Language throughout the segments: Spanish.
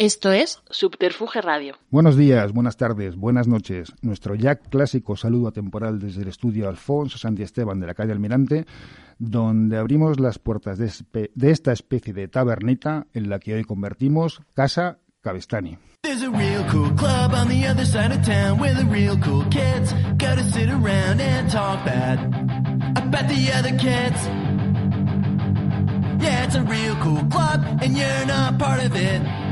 Esto es Subterfuge Radio. Buenos días, buenas tardes, buenas noches. Nuestro ya clásico saludo atemporal desde el estudio Alfonso Santi Esteban de la calle Almirante, donde abrimos las puertas de, de esta especie de tabernita en la que hoy convertimos Casa Cabestani. There's a real cool club on the other side of town where the real cool kids go to sit around and talk bad about the other kids. Yeah, it's a real cool club and you're not part of it.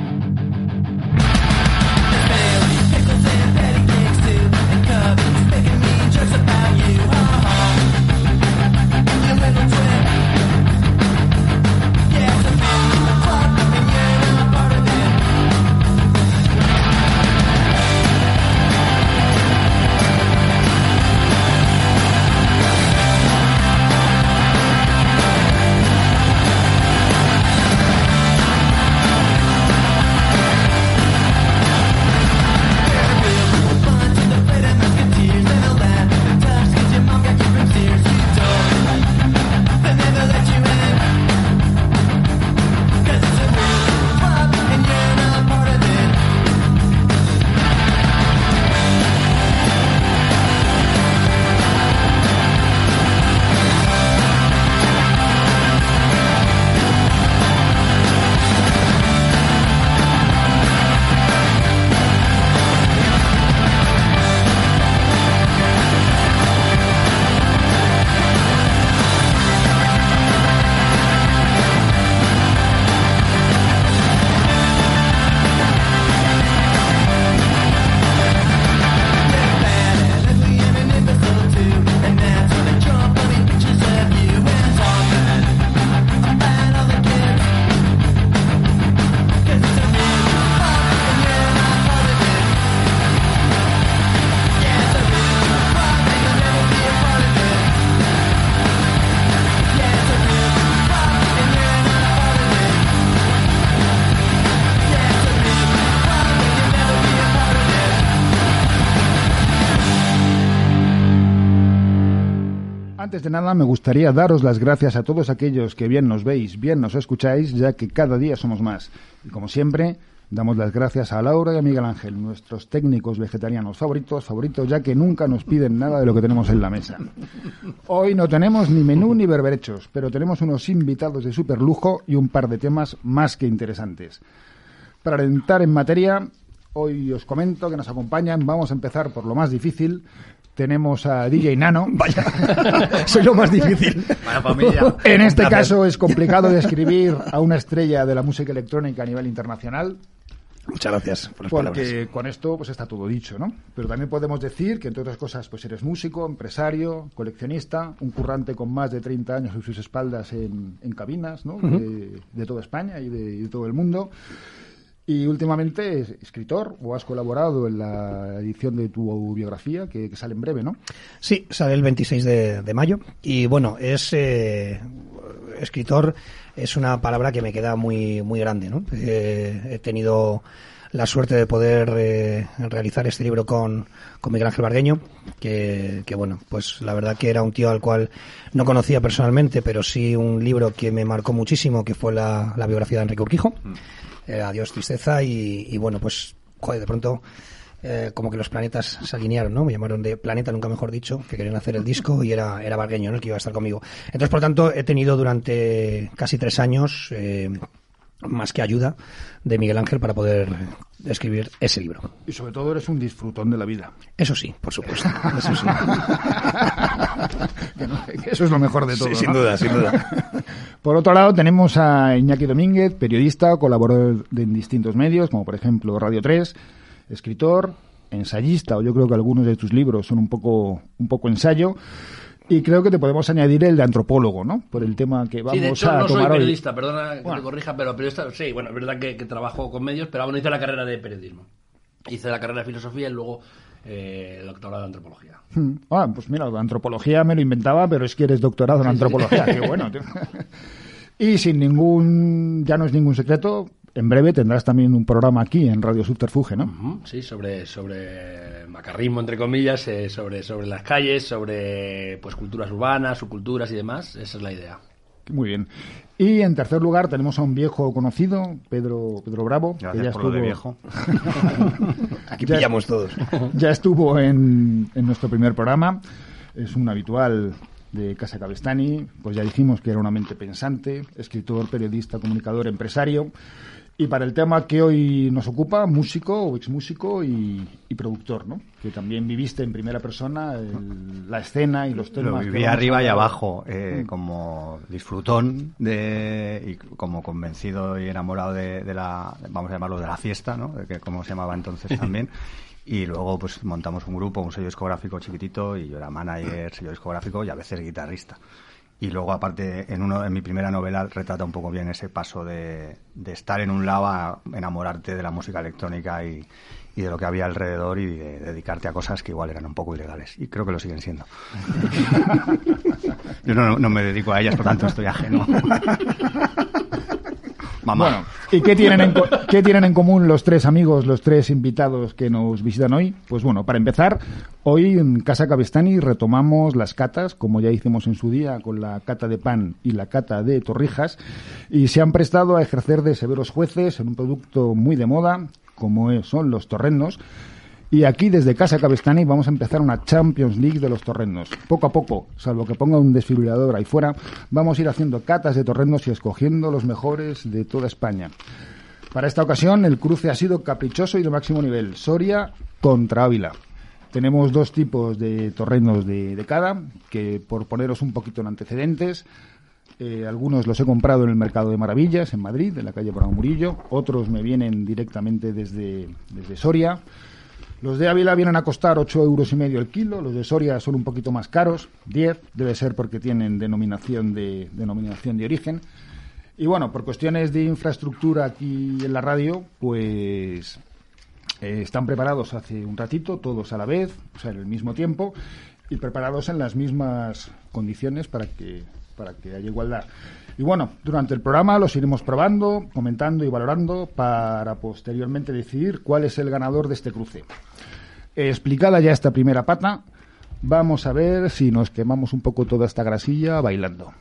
De nada, me gustaría daros las gracias a todos aquellos que bien nos veis, bien nos escucháis, ya que cada día somos más. Y como siempre, damos las gracias a Laura y a Miguel Ángel, nuestros técnicos vegetarianos favoritos, favoritos, ya que nunca nos piden nada de lo que tenemos en la mesa. Hoy no tenemos ni menú ni berberechos, pero tenemos unos invitados de super lujo y un par de temas más que interesantes. Para entrar en materia, hoy os comento que nos acompañan, vamos a empezar por lo más difícil, tenemos a DJ Nano. Vaya, soy lo más difícil. En este caso es complicado describir a una estrella de la música electrónica a nivel internacional. Muchas gracias por las Porque con esto pues está todo dicho, ¿no? Pero también podemos decir que entre otras cosas pues eres músico, empresario, coleccionista, un currante con más de 30 años en sus espaldas en, cabinas, ¿no? de, toda España y de todo el mundo. Y últimamente es escritor o has colaborado en la edición de tu biografía que, sale en breve, ¿no? Sí, sale el 26 de, mayo. Y bueno, es eh, escritor, es una palabra que me queda muy, muy grande, ¿no? Eh, he tenido la suerte de poder eh, realizar este libro con, con Miguel Ángel Bargueño, que, que, bueno, pues la verdad que era un tío al cual no conocía personalmente, pero sí un libro que me marcó muchísimo, que fue la, la biografía de Enrique Urquijo. Mm. Eh, adiós tristeza y, bueno, pues, joder, de pronto eh, como que los planetas se alinearon, ¿no? Me llamaron de Planeta, nunca mejor dicho, que querían hacer el disco y era, era Bargueño, ¿no? El que iba a estar conmigo. Entonces, por tanto, he tenido durante casi tres años eh, más que ayuda de Miguel Ángel para poder escribir ese libro. Y sobre todo eres un disfrutón de la vida. Eso sí, por supuesto. Eso sí. eso es lo mejor de todo. Sí, sin duda, sin duda. Por otro lado, tenemos a Iñaki Domínguez, periodista, colaborador en distintos medios, como por ejemplo Radio 3, escritor, ensayista, o yo creo que algunos de tus libros son un poco, un poco ensayo. Y creo que te podemos añadir el de antropólogo, ¿no? Por el tema que vamos sí, de hecho, a no soy periodista, perdona que te corrija, pero periodista, sí, bueno, es verdad que, trabajo con medios, pero aún no hice la carrera de periodismo. Hice la carrera de filosofía y luego eh, doctorado de antropología. Hmm. Ah, pues mira, antropología me lo inventaba, pero es que eres doctorado en antropología, qué bueno. y sin ningún, ya no es ningún secreto, en breve tendrás también un programa aquí en Radio Subterfuge, ¿no? Sí, sobre, sobre macarrismo, entre comillas, eh, sobre, sobre las calles, sobre pues culturas urbanas, subculturas y demás. Esa es la idea. Muy bien. Y en tercer lugar tenemos a un viejo conocido, Pedro, Pedro Bravo. Gracias que ya por estuvo, lo de viejo. Aquí Ya- pillamos todos. ya estuvo en, en nuestro primer programa. Es un habitual de Casa Cabestani. Pues ya dijimos que era una mente pensante, escritor, periodista, comunicador, empresario. Y para el tema que hoy nos ocupa, músico o exmúsico y, y productor, ¿no? Que también viviste en primera persona el- la escena y los temas. Lo que viví a arriba y abajo, eh, Mm. como disfrutón de, y como convencido y enamorado de, de la, vamos a llamarlo, de la fiesta, ¿no? De que como se llamaba entonces también. Y luego pues montamos un grupo, un sello discográfico chiquitito y yo era manager, sello discográfico y a veces guitarrista. Y luego aparte en uno en mi primera novela retrata un poco bien ese paso de, de estar en un lado a enamorarte de la música electrónica y, y de lo que había alrededor y de dedicarte a cosas que igual eran un poco ilegales. Y creo que lo siguen siendo. Yo no, no me dedico a ellas, por tanto estoy ajeno. Mamá. Bueno, ¿y qué tienen, en, qué tienen en común los tres amigos, los tres invitados que nos visitan hoy? Pues bueno, para empezar, hoy en Casa Cabestani retomamos las catas, como ya hicimos en su día con la cata de pan y la cata de torrijas, y se han prestado a ejercer de severos jueces en un producto muy de moda, como son los torrendos, y aquí desde Casa Cabestani vamos a empezar una Champions League de los torrendos. Poco a poco, salvo que ponga un desfibrilador ahí fuera, vamos a ir haciendo catas de torrendos y escogiendo los mejores de toda España. Para esta ocasión el cruce ha sido caprichoso y de máximo nivel. Soria contra Ávila. Tenemos dos tipos de torrendos de, de cada, que por poneros un poquito en antecedentes, eh, algunos los he comprado en el Mercado de Maravillas, en Madrid, en la calle Bravo Murillo. Otros me vienen directamente desde, desde Soria. Los de Ávila vienen a costar 8 euros y medio el kilo, los de Soria son un poquito más caros, 10, debe ser porque tienen denominación de, denominación de origen. Y bueno, por cuestiones de infraestructura aquí en la radio, pues eh, están preparados hace un ratito, todos a la vez, o sea, en el mismo tiempo, y preparados en las mismas condiciones para que, para que haya igualdad. Y bueno, durante el programa los iremos probando, comentando y valorando para posteriormente decidir cuál es el ganador de este cruce. Explicada ya esta primera pata, vamos a ver si nos quemamos un poco toda esta grasilla bailando.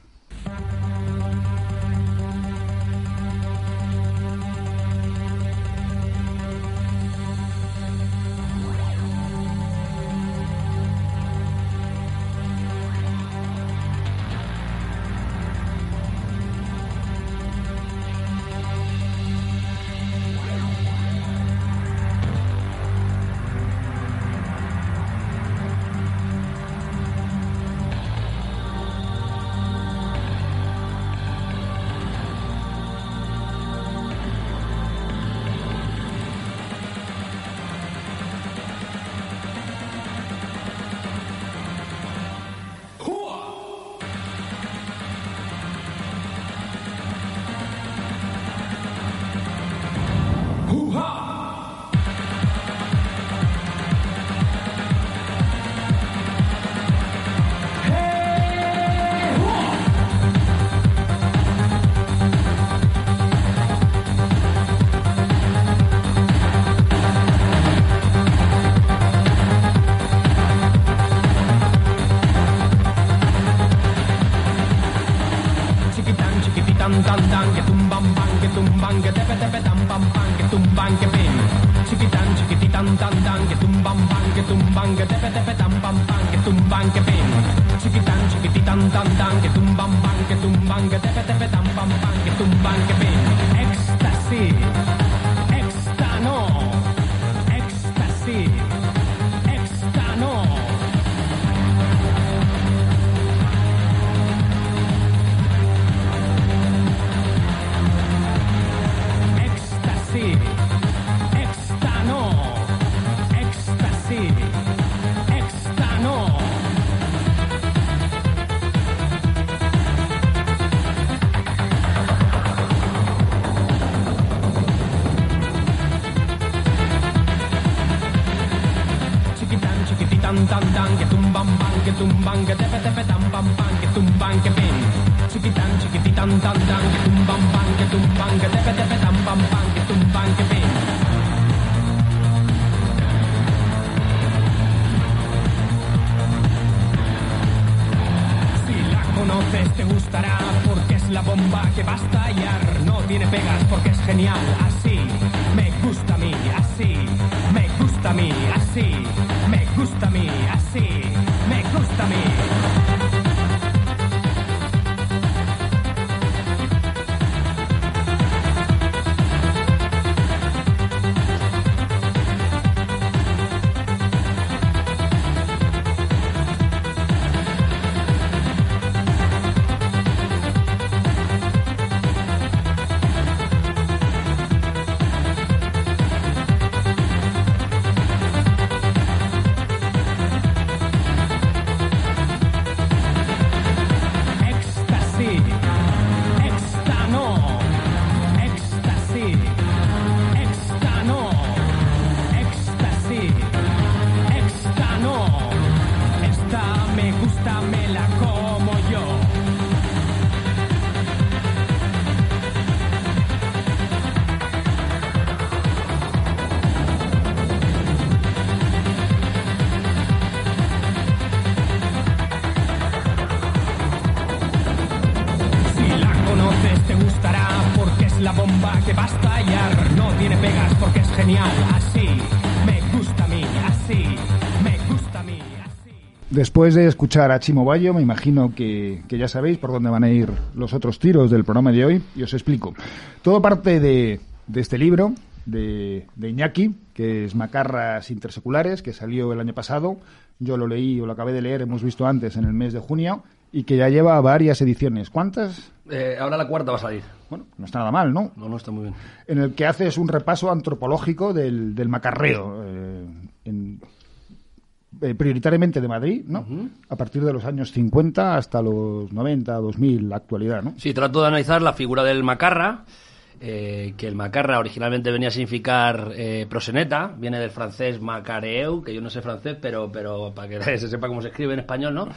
Chiquititan tan tan que tumban pan que tumban que tepe tepe tan pam pam que tumban que pim ecstasy la bomba que va a estallar. No tiene pegas porque es genial. Así me gusta a mí, así me gusta a mí, así. Después de escuchar a Chimo Bayo, me imagino que, que ya sabéis por dónde van a ir los otros tiros del programa de hoy y os explico. Todo parte de, de este libro de, de Iñaki, que es Macarras Interseculares, que salió el año pasado. Yo lo leí o lo acabé de leer, hemos visto antes, en el mes de junio, y que ya lleva varias ediciones. ¿Cuántas? Eh, ahora la cuarta va a salir. Bueno, no está nada mal, ¿no? No, no está muy bien. en el que haces un repaso antropológico del, del macarreo, eh, en- eh, prioritariamente de Madrid, ¿no? A partir de los años 50 hasta los 90, 2000, la actualidad, ¿no? Sí, trato de analizar la figura del macarra, eh, que el macarra originalmente venía a significar eh, proseneta, viene del francés macareu, que yo no sé francés, pero, pero para que se sepa cómo se escribe en español, ¿no?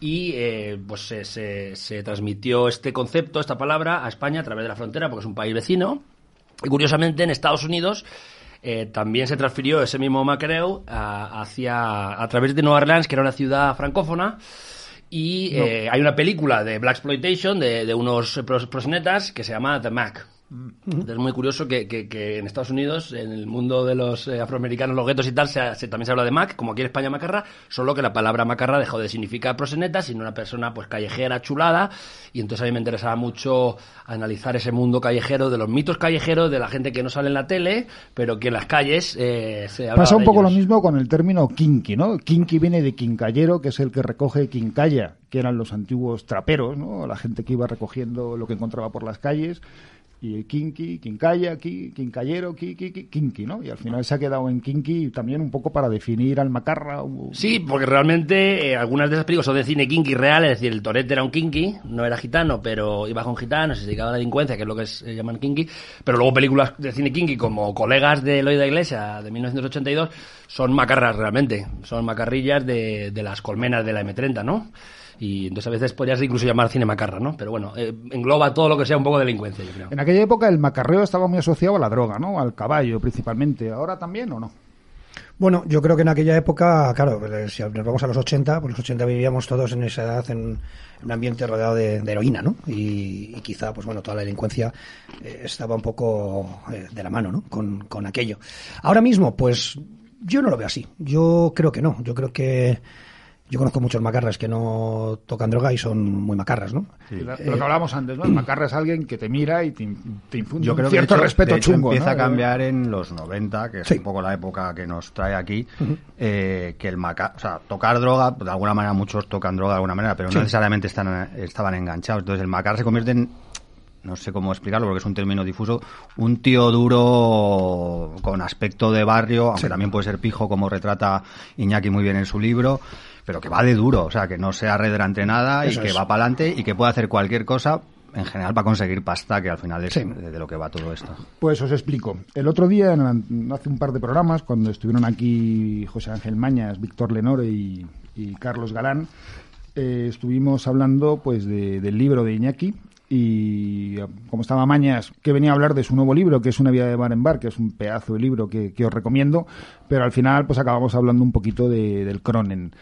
Y eh, pues se, se- se transmitió este concepto, esta palabra, a España a través de la frontera, porque es un país vecino. Y curiosamente en Estados Unidos eh, también se transfirió ese mismo macareu a, hacia, a través de Nueva Orleans, que era una ciudad francófona. Y eh, hay una película de Black Exploitation de, de unos pros- prosenetas que se llama The Mac. Entonces, Es muy curioso que, que- que en Estados Unidos, en el mundo de los eh, afroamericanos, los guetos y tal, se, se- también se habla de Mac, como aquí en España macarra, solo que la palabra macarra dejó de significar proseneta, sino una persona pues callejera, chulada, y entonces a mí me interesaba mucho analizar ese mundo callejero, de los mitos callejeros, de la gente que no sale en la tele, pero que en las calles eh, se habla Pasa un poco lo mismo con el término kinky, ¿no? Kinky viene de quincallero, que es el que recoge quincalla, que eran los antiguos traperos, ¿no? La gente que iba recogiendo lo que encontraba por las calles. Y kinky, quincalla, qui- quincallero, qui- qui- qui- kinky, ¿no? Y al final se ha quedado en kinky también un poco para definir al macarra. Sí, porque realmente eh, algunas de esas películas son de cine kinky real, es el Torete era un kinky, no era gitano, pero iba con gitanos, se dedicaba a la delincuencia, que es lo que se llaman kinky, pero luego películas de cine kinky como Colegas de Eloy de Iglesia de 1982 son macarras realmente, son macarrillas de, de las colmenas de la M30, ¿no? Y entonces a veces podrías incluso llamar cine macarra, ¿no? Pero bueno, eh, engloba todo lo que sea un poco delincuencia, yo creo. En aquella época el macarreo estaba muy asociado a la droga, ¿no? Al caballo principalmente. ¿Ahora también o no? Bueno, yo creo que en aquella época, claro, eh, si nos vamos a los 80, pues los 80 vivíamos todos en esa edad en un ambiente rodeado de, de heroína, ¿no? Y, y quizá, pues bueno, toda la delincuencia eh, estaba un poco eh, de la mano, ¿no? Con, con aquello. Ahora mismo, pues yo no lo veo así. Yo creo que no. Yo creo que yo conozco muchos macarras que no tocan droga y son muy macarras, ¿no? Lo que hablábamos antes, ¿no? El macarra es alguien que te mira y te, in- te infunde Yo un creo que cierto de hecho, respeto de hecho, chungo. empieza ¿no? a cambiar en los 90, que es Sí. un poco la época que nos trae aquí, eh, que el maca o sea, tocar droga, de alguna manera muchos tocan droga de alguna manera, pero no necesariamente están, estaban enganchados. Entonces el macar se convierte en, no sé cómo explicarlo porque es un término difuso, un tío duro con aspecto de barrio, aunque también puede ser pijo como retrata Iñaki muy bien en su libro, pero que va de duro, o sea, que no sea red ante nada Eso y que es. va para adelante y que puede hacer cualquier cosa en general para conseguir pasta, que al final es Sí. de, de lo que va todo esto. Pues os explico. El otro día, en hace un par de programas, cuando estuvieron aquí José Ángel Mañas, Víctor Lenore y, y Carlos Galán, eh, estuvimos hablando pues de- del libro de Iñaki y como estaba Mañas, que venía a hablar de su nuevo libro, que es Una vida de bar en bar, que es un pedazo de libro que, que os recomiendo, pero al final pues acabamos hablando un poquito de- del Cronen.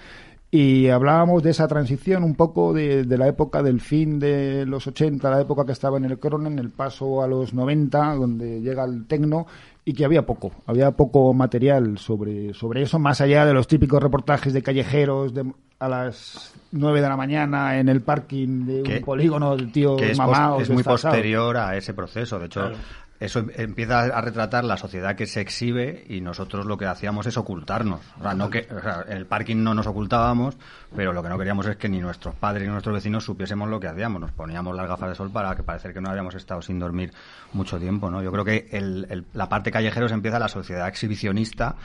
Y hablábamos de esa transición un poco de, de la época del fin de los 80, la época que estaba en el Cronen, el paso a los 90, donde llega el tecno, y que había poco, había poco material sobre, sobre eso, más allá de los típicos reportajes de callejeros de, a las 9 de la mañana en el parking de un polígono de tíos que es, es muy posterior a ese proceso. De hecho, eso em- empieza a retratar la sociedad que se exhibe y nosotros lo que hacíamos es ocultarnos. O sea, no que, o sea, en el parking no nos ocultábamos, pero lo que no queríamos es que ni nuestros padres ni nuestros vecinos supiésemos lo que hacíamos. Nos poníamos las gafas de sol para que parecer que no habíamos estado sin dormir mucho tiempo. ¿no? Yo creo que el- el- la parte callejeros empieza la sociedad exhibicionista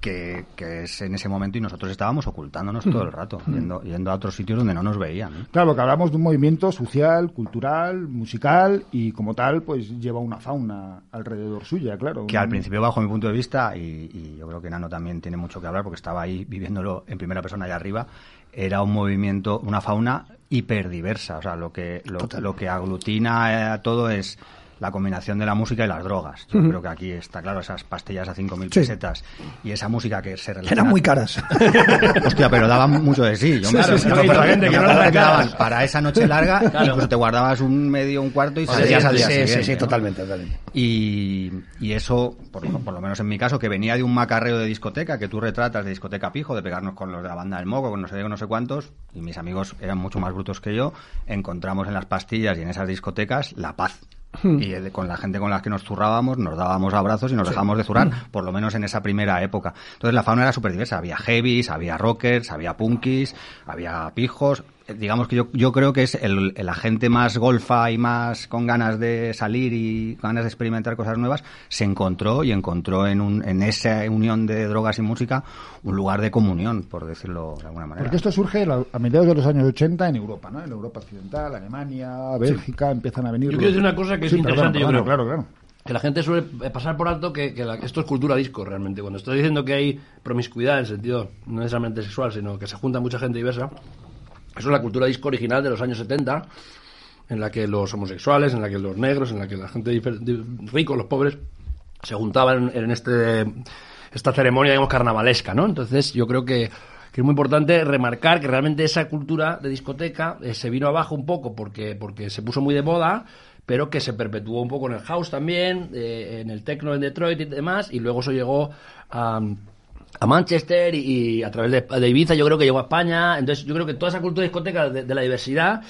que, que es en ese momento y nosotros estábamos ocultándonos todo el rato, yendo, yendo a otros sitios donde no nos veían. Claro, que hablamos de un movimiento social, cultural, musical y como tal, pues lleva una fauna alrededor suya, claro. que al principio, bajo mi punto de vista, y, y yo creo que Nano también tiene mucho que hablar porque estaba ahí viviéndolo en primera persona allá arriba, era un movimiento, una fauna hiperdiversa. O sea, lo que, lo, lo que aglutina eh, a todo es la combinación de la música y las drogas. Yo creo que aquí está claro, esas pastillas a 5.000 Sí. pesetas y esa música que se relaciona... Eran muy caras. Hostia, pero daban mucho de sí. Yo me, para esa noche larga, Claro. incluso te guardabas un medio, un cuarto y salías al día sí, siguiente. sí, sí, ¿no? totalmente, totalmente. Y, y eso, por, por lo menos en mi caso, que venía de un macarreo de discoteca, que tú retratas de discoteca pijo, de pegarnos con los de la banda del moco, con no sé no sé cuántos, y mis amigos eran mucho más brutos que yo, encontramos en las pastillas y en esas discotecas la paz. Y el- con la gente con la que nos zurrábamos, nos dábamos abrazos y nos dejábamos de zurrar, por lo menos en esa primera época. Entonces la fauna era súper diversa. Había heavies, había rockers, había punkis, había pijos. Digamos que yo, yo creo que es el, el agente más golfa y más con ganas de salir y ganas de experimentar cosas nuevas, se encontró y encontró en, un, en esa unión de drogas y música un lugar de comunión, por decirlo de alguna manera. Porque esto surge a mediados de los años 80 en Europa, ¿no? En Europa Occidental, Alemania, Bélgica, empiezan a venir... Yo quiero decir una cosa que es Sí, interesante, yo perdona, creo. Claro, claro. Que la gente suele pasar por alto que, que la- esto es cultura disco realmente. Cuando estoy diciendo que hay promiscuidad en sentido no necesariamente sexual, sino que se junta mucha gente diversa, eso es la cultura disco original de los años 70, en la que los homosexuales, en la que los negros, en la que la gente ricos, los pobres, se juntaban en este esta ceremonia, digamos, carnavalesca, ¿no? Entonces, yo creo que, que es muy importante remarcar que realmente esa cultura de discoteca eh, se vino abajo un poco porque, porque se puso muy de moda, pero que se perpetuó un poco en el house también, eh, en el techno en Detroit y demás, y luego eso llegó a a Manchester y, y a través de, de Ibiza yo creo que llegó a España entonces yo creo que toda esa cultura discoteca de, de la diversidad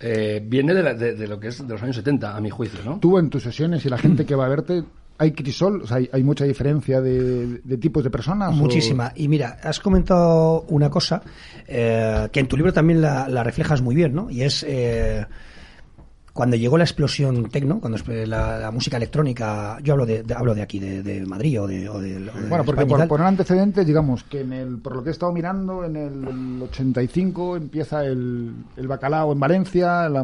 eh, viene de, la- de- de lo que es de los años 70 a mi juicio ¿no? Tú en tus sesiones y la gente que va a verte, ¿hay crisol? O sea, ¿hay, hay mucha diferencia de, de tipos de personas? o- Muchísima. Y mira, has comentado una cosa eh, que en tu libro también la, la reflejas muy bien, ¿no? Y es eh, cuando llegó la explosión tecno, cuando la, la música electrónica, yo hablo de, de- hablo de aquí, de, de Madrid o de, o de- o de Bueno, porque España por poner antecedentes, digamos que en el, por lo que he estado mirando, en el 85 empieza el, el bacalao en Valencia. La,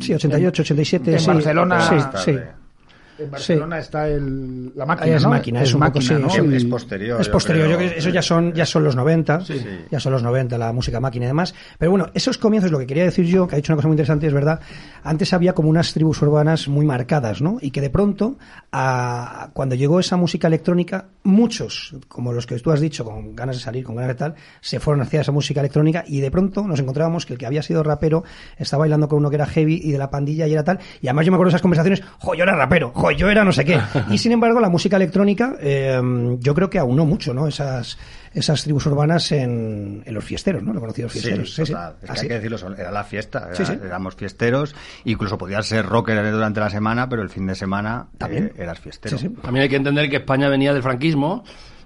Sí, 88, 87, en sí. Barcelona- Sí, sí. En Barcelona está el, la máquina. Es ¿no? máquina, es un poco, sí, ¿no? sí. Y- Es posterior. Es posterior, yo creo. creo que eso ya son, ya son los 90, Sí. ya son los 90, la música máquina y demás. Pero bueno, esos comienzos, lo que quería decir yo, que ha dicho una cosa muy interesante, es verdad, antes había como unas tribus urbanas muy marcadas, ¿no? Y que de pronto, a- cuando llegó esa música electrónica, muchos, como los que tú has dicho, con ganas de salir, con ganas de tal, se fueron hacia esa música electrónica y de pronto nos encontrábamos que el que había sido rapero estaba bailando con uno que era heavy y de la pandilla y era tal. Y además yo me acuerdo de esas conversaciones, jo, yo era rapero, yo era no sé qué. Y sin embargo, la música electrónica, eh, yo creo que aunó mucho, ¿no? Esas, esas tribus urbanas en, en los fiesteros, ¿no? Los conocidos Sí, fiesteros. Sí, sí. total. Es que Así. hay que decirlo, era la fiesta, era- Sí, sí. éramos fiesteros, incluso podías ser rocker durante la semana, pero el fin de semana También. eh, eras fiestero. Sí, sí. También hay que entender que España venía del franquismo,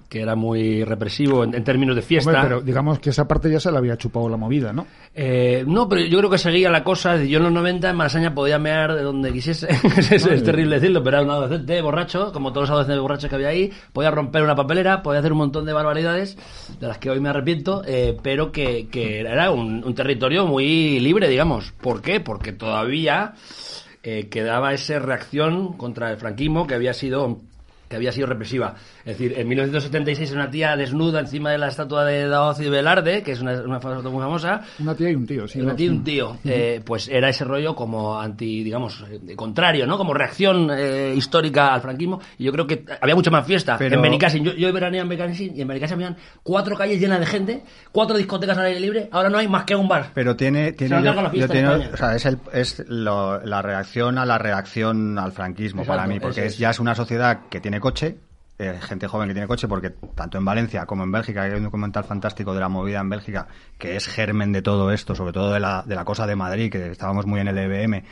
que era muy represivo en, en términos de fiesta. Hombre, pero digamos que esa parte ya se la había chupado la movida, ¿no? Eh, no, pero yo creo que seguía la cosa. Yo en los 90 en Malasaña podía mear de donde quisiese. es, es terrible decirlo, pero era un adolescente borracho, como todos los adolescentes borrachos que había ahí. Podía romper una papelera, podía hacer un montón de barbaridades, de las que hoy me arrepiento, eh, pero que, que era un, un territorio muy libre, digamos. ¿Por qué? Porque todavía eh, quedaba esa reacción contra el franquismo que había sido que había sido represiva. Es decir, en 1976 una tía desnuda encima de la estatua de Daoz y Velarde, que es una, una foto muy famosa, Una tía y un tío, sí. una tía y un tío, eh, pues era ese rollo como anti, digamos, eh, contrario, ¿no? Como reacción eh, histórica al franquismo. Y yo creo que había mucha más fiesta. Pero- En Benicassin, yo, yo veraneé en Benicassin y en Benicassin habían cuatro calles llenas de gente, cuatro discotecas al aire libre. Ahora no hay más que un bar. Pero tiene, tiene, yo- la yo tiene- o sea, es, el, es lo- la reacción a la reacción al franquismo Exacto, para mí, porque es. ya es una sociedad que tiene coche, eh, gente joven que tiene coche, porque tanto en Valencia como en Bélgica, hay un documental fantástico de la movida en Bélgica, que es germen de todo esto, sobre todo de la, de la cosa de Madrid, que estábamos muy en el EBM,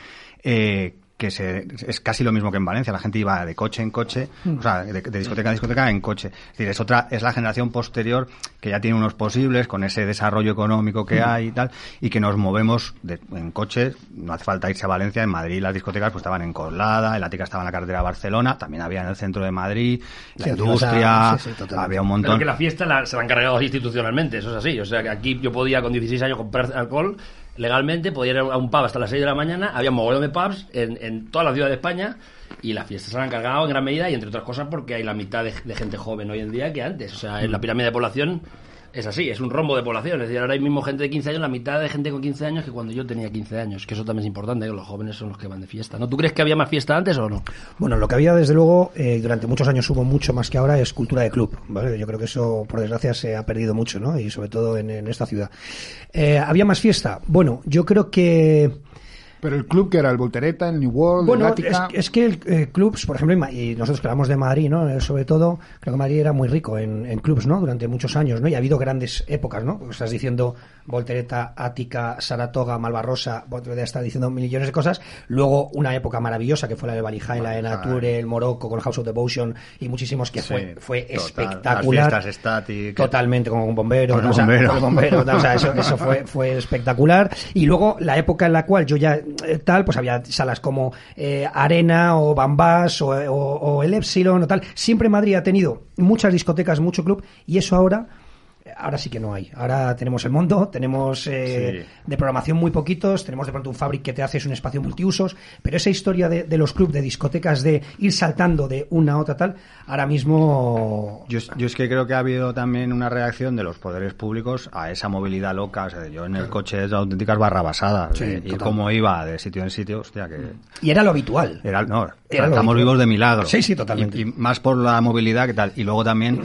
eh, que se, es casi lo mismo que en Valencia, la gente iba de coche en coche, o sea, de, de discoteca en discoteca en coche. Es decir, es otra, es la generación posterior que ya tiene unos posibles con ese desarrollo económico que hay y tal, y que nos movemos de- en coche, no hace falta irse a Valencia, en Madrid las discotecas pues estaban en Coslada, en la Tica estaba en la carretera de Barcelona, también había en el centro de Madrid, la Sí, industria, a- sí, sí, totalmente. había un Pero montón. que la fiesta la- se la han cargado institucionalmente, eso es así. O sea, que aquí yo podía con 16 años comprar alcohol legalmente, podía ir a un pub hasta las 6 de la mañana, había mogollón de pubs en, en toda la ciudad de España y las fiestas se han cargado en gran medida y entre otras cosas porque hay la mitad de, de gente joven hoy en día que antes. O sea, en la pirámide de población es así, es un rombo de población. Es decir, ahora hay mismo gente de 15 años, la mitad de gente con 15 años que cuando yo tenía 15 años, que eso también es importante, que los jóvenes son los que van de fiesta. ¿No? ¿Tú crees que había más fiesta antes o no? Bueno, lo que había desde luego eh, durante muchos años hubo mucho más que ahora es cultura de club. ¿vale? Yo creo que eso, por desgracia, se ha perdido mucho, ¿no? Y sobre todo en, esta ciudad. Eh, ¿Había más fiesta? Bueno, yo creo que... Pero el club que era el Voltereta, el New World, Bueno, el es, Ática... es que el eh, clubs, por ejemplo, y nosotros que hablamos de Madrid, ¿no? Eh, Sobre todo, creo que Madrid era muy rico en, en clubs, ¿no? Durante muchos años, ¿no? Y ha habido grandes épocas, ¿no? Porque estás diciendo Voltereta, Ática, Saratoga, Malvarrosa, Voltereta está diciendo millones de cosas. Luego, una época maravillosa que fue la de Valijay, la de Nature, el Morocco, con House of Devotion y muchísimos que fue, Sí, fue total. espectacular. Las static. Totalmente, como un bombero. Con o sea, bombero. el bombero, o sea, eso, eso fue, fue espectacular. Y luego la época en la cual yo ya tal, pues había salas como eh, Arena o Bambás o, o- o el Epsilon o tal. Siempre Madrid ha tenido muchas discotecas, mucho club y eso ahora... Ahora sí que no hay. Ahora tenemos el mundo, tenemos eh, Sí. de programación muy poquitos, tenemos de pronto un fabric que te haces un espacio multiusos, pero esa historia de, de los clubs, de discotecas, de ir saltando de una a otra tal, ahora mismo Yo, yo es que creo que ha habido también una reacción de los poderes públicos a esa movilidad loca. O sea, yo en el coche es de auténticas barrabasadas. Sí, y cómo iba de sitio en sitio, hostia, que... Y era lo habitual. Era, no, Era lo estamos habitual. vivos de milagro. Sí, sí, totalmente. Y, y más por la movilidad que tal. Y luego también,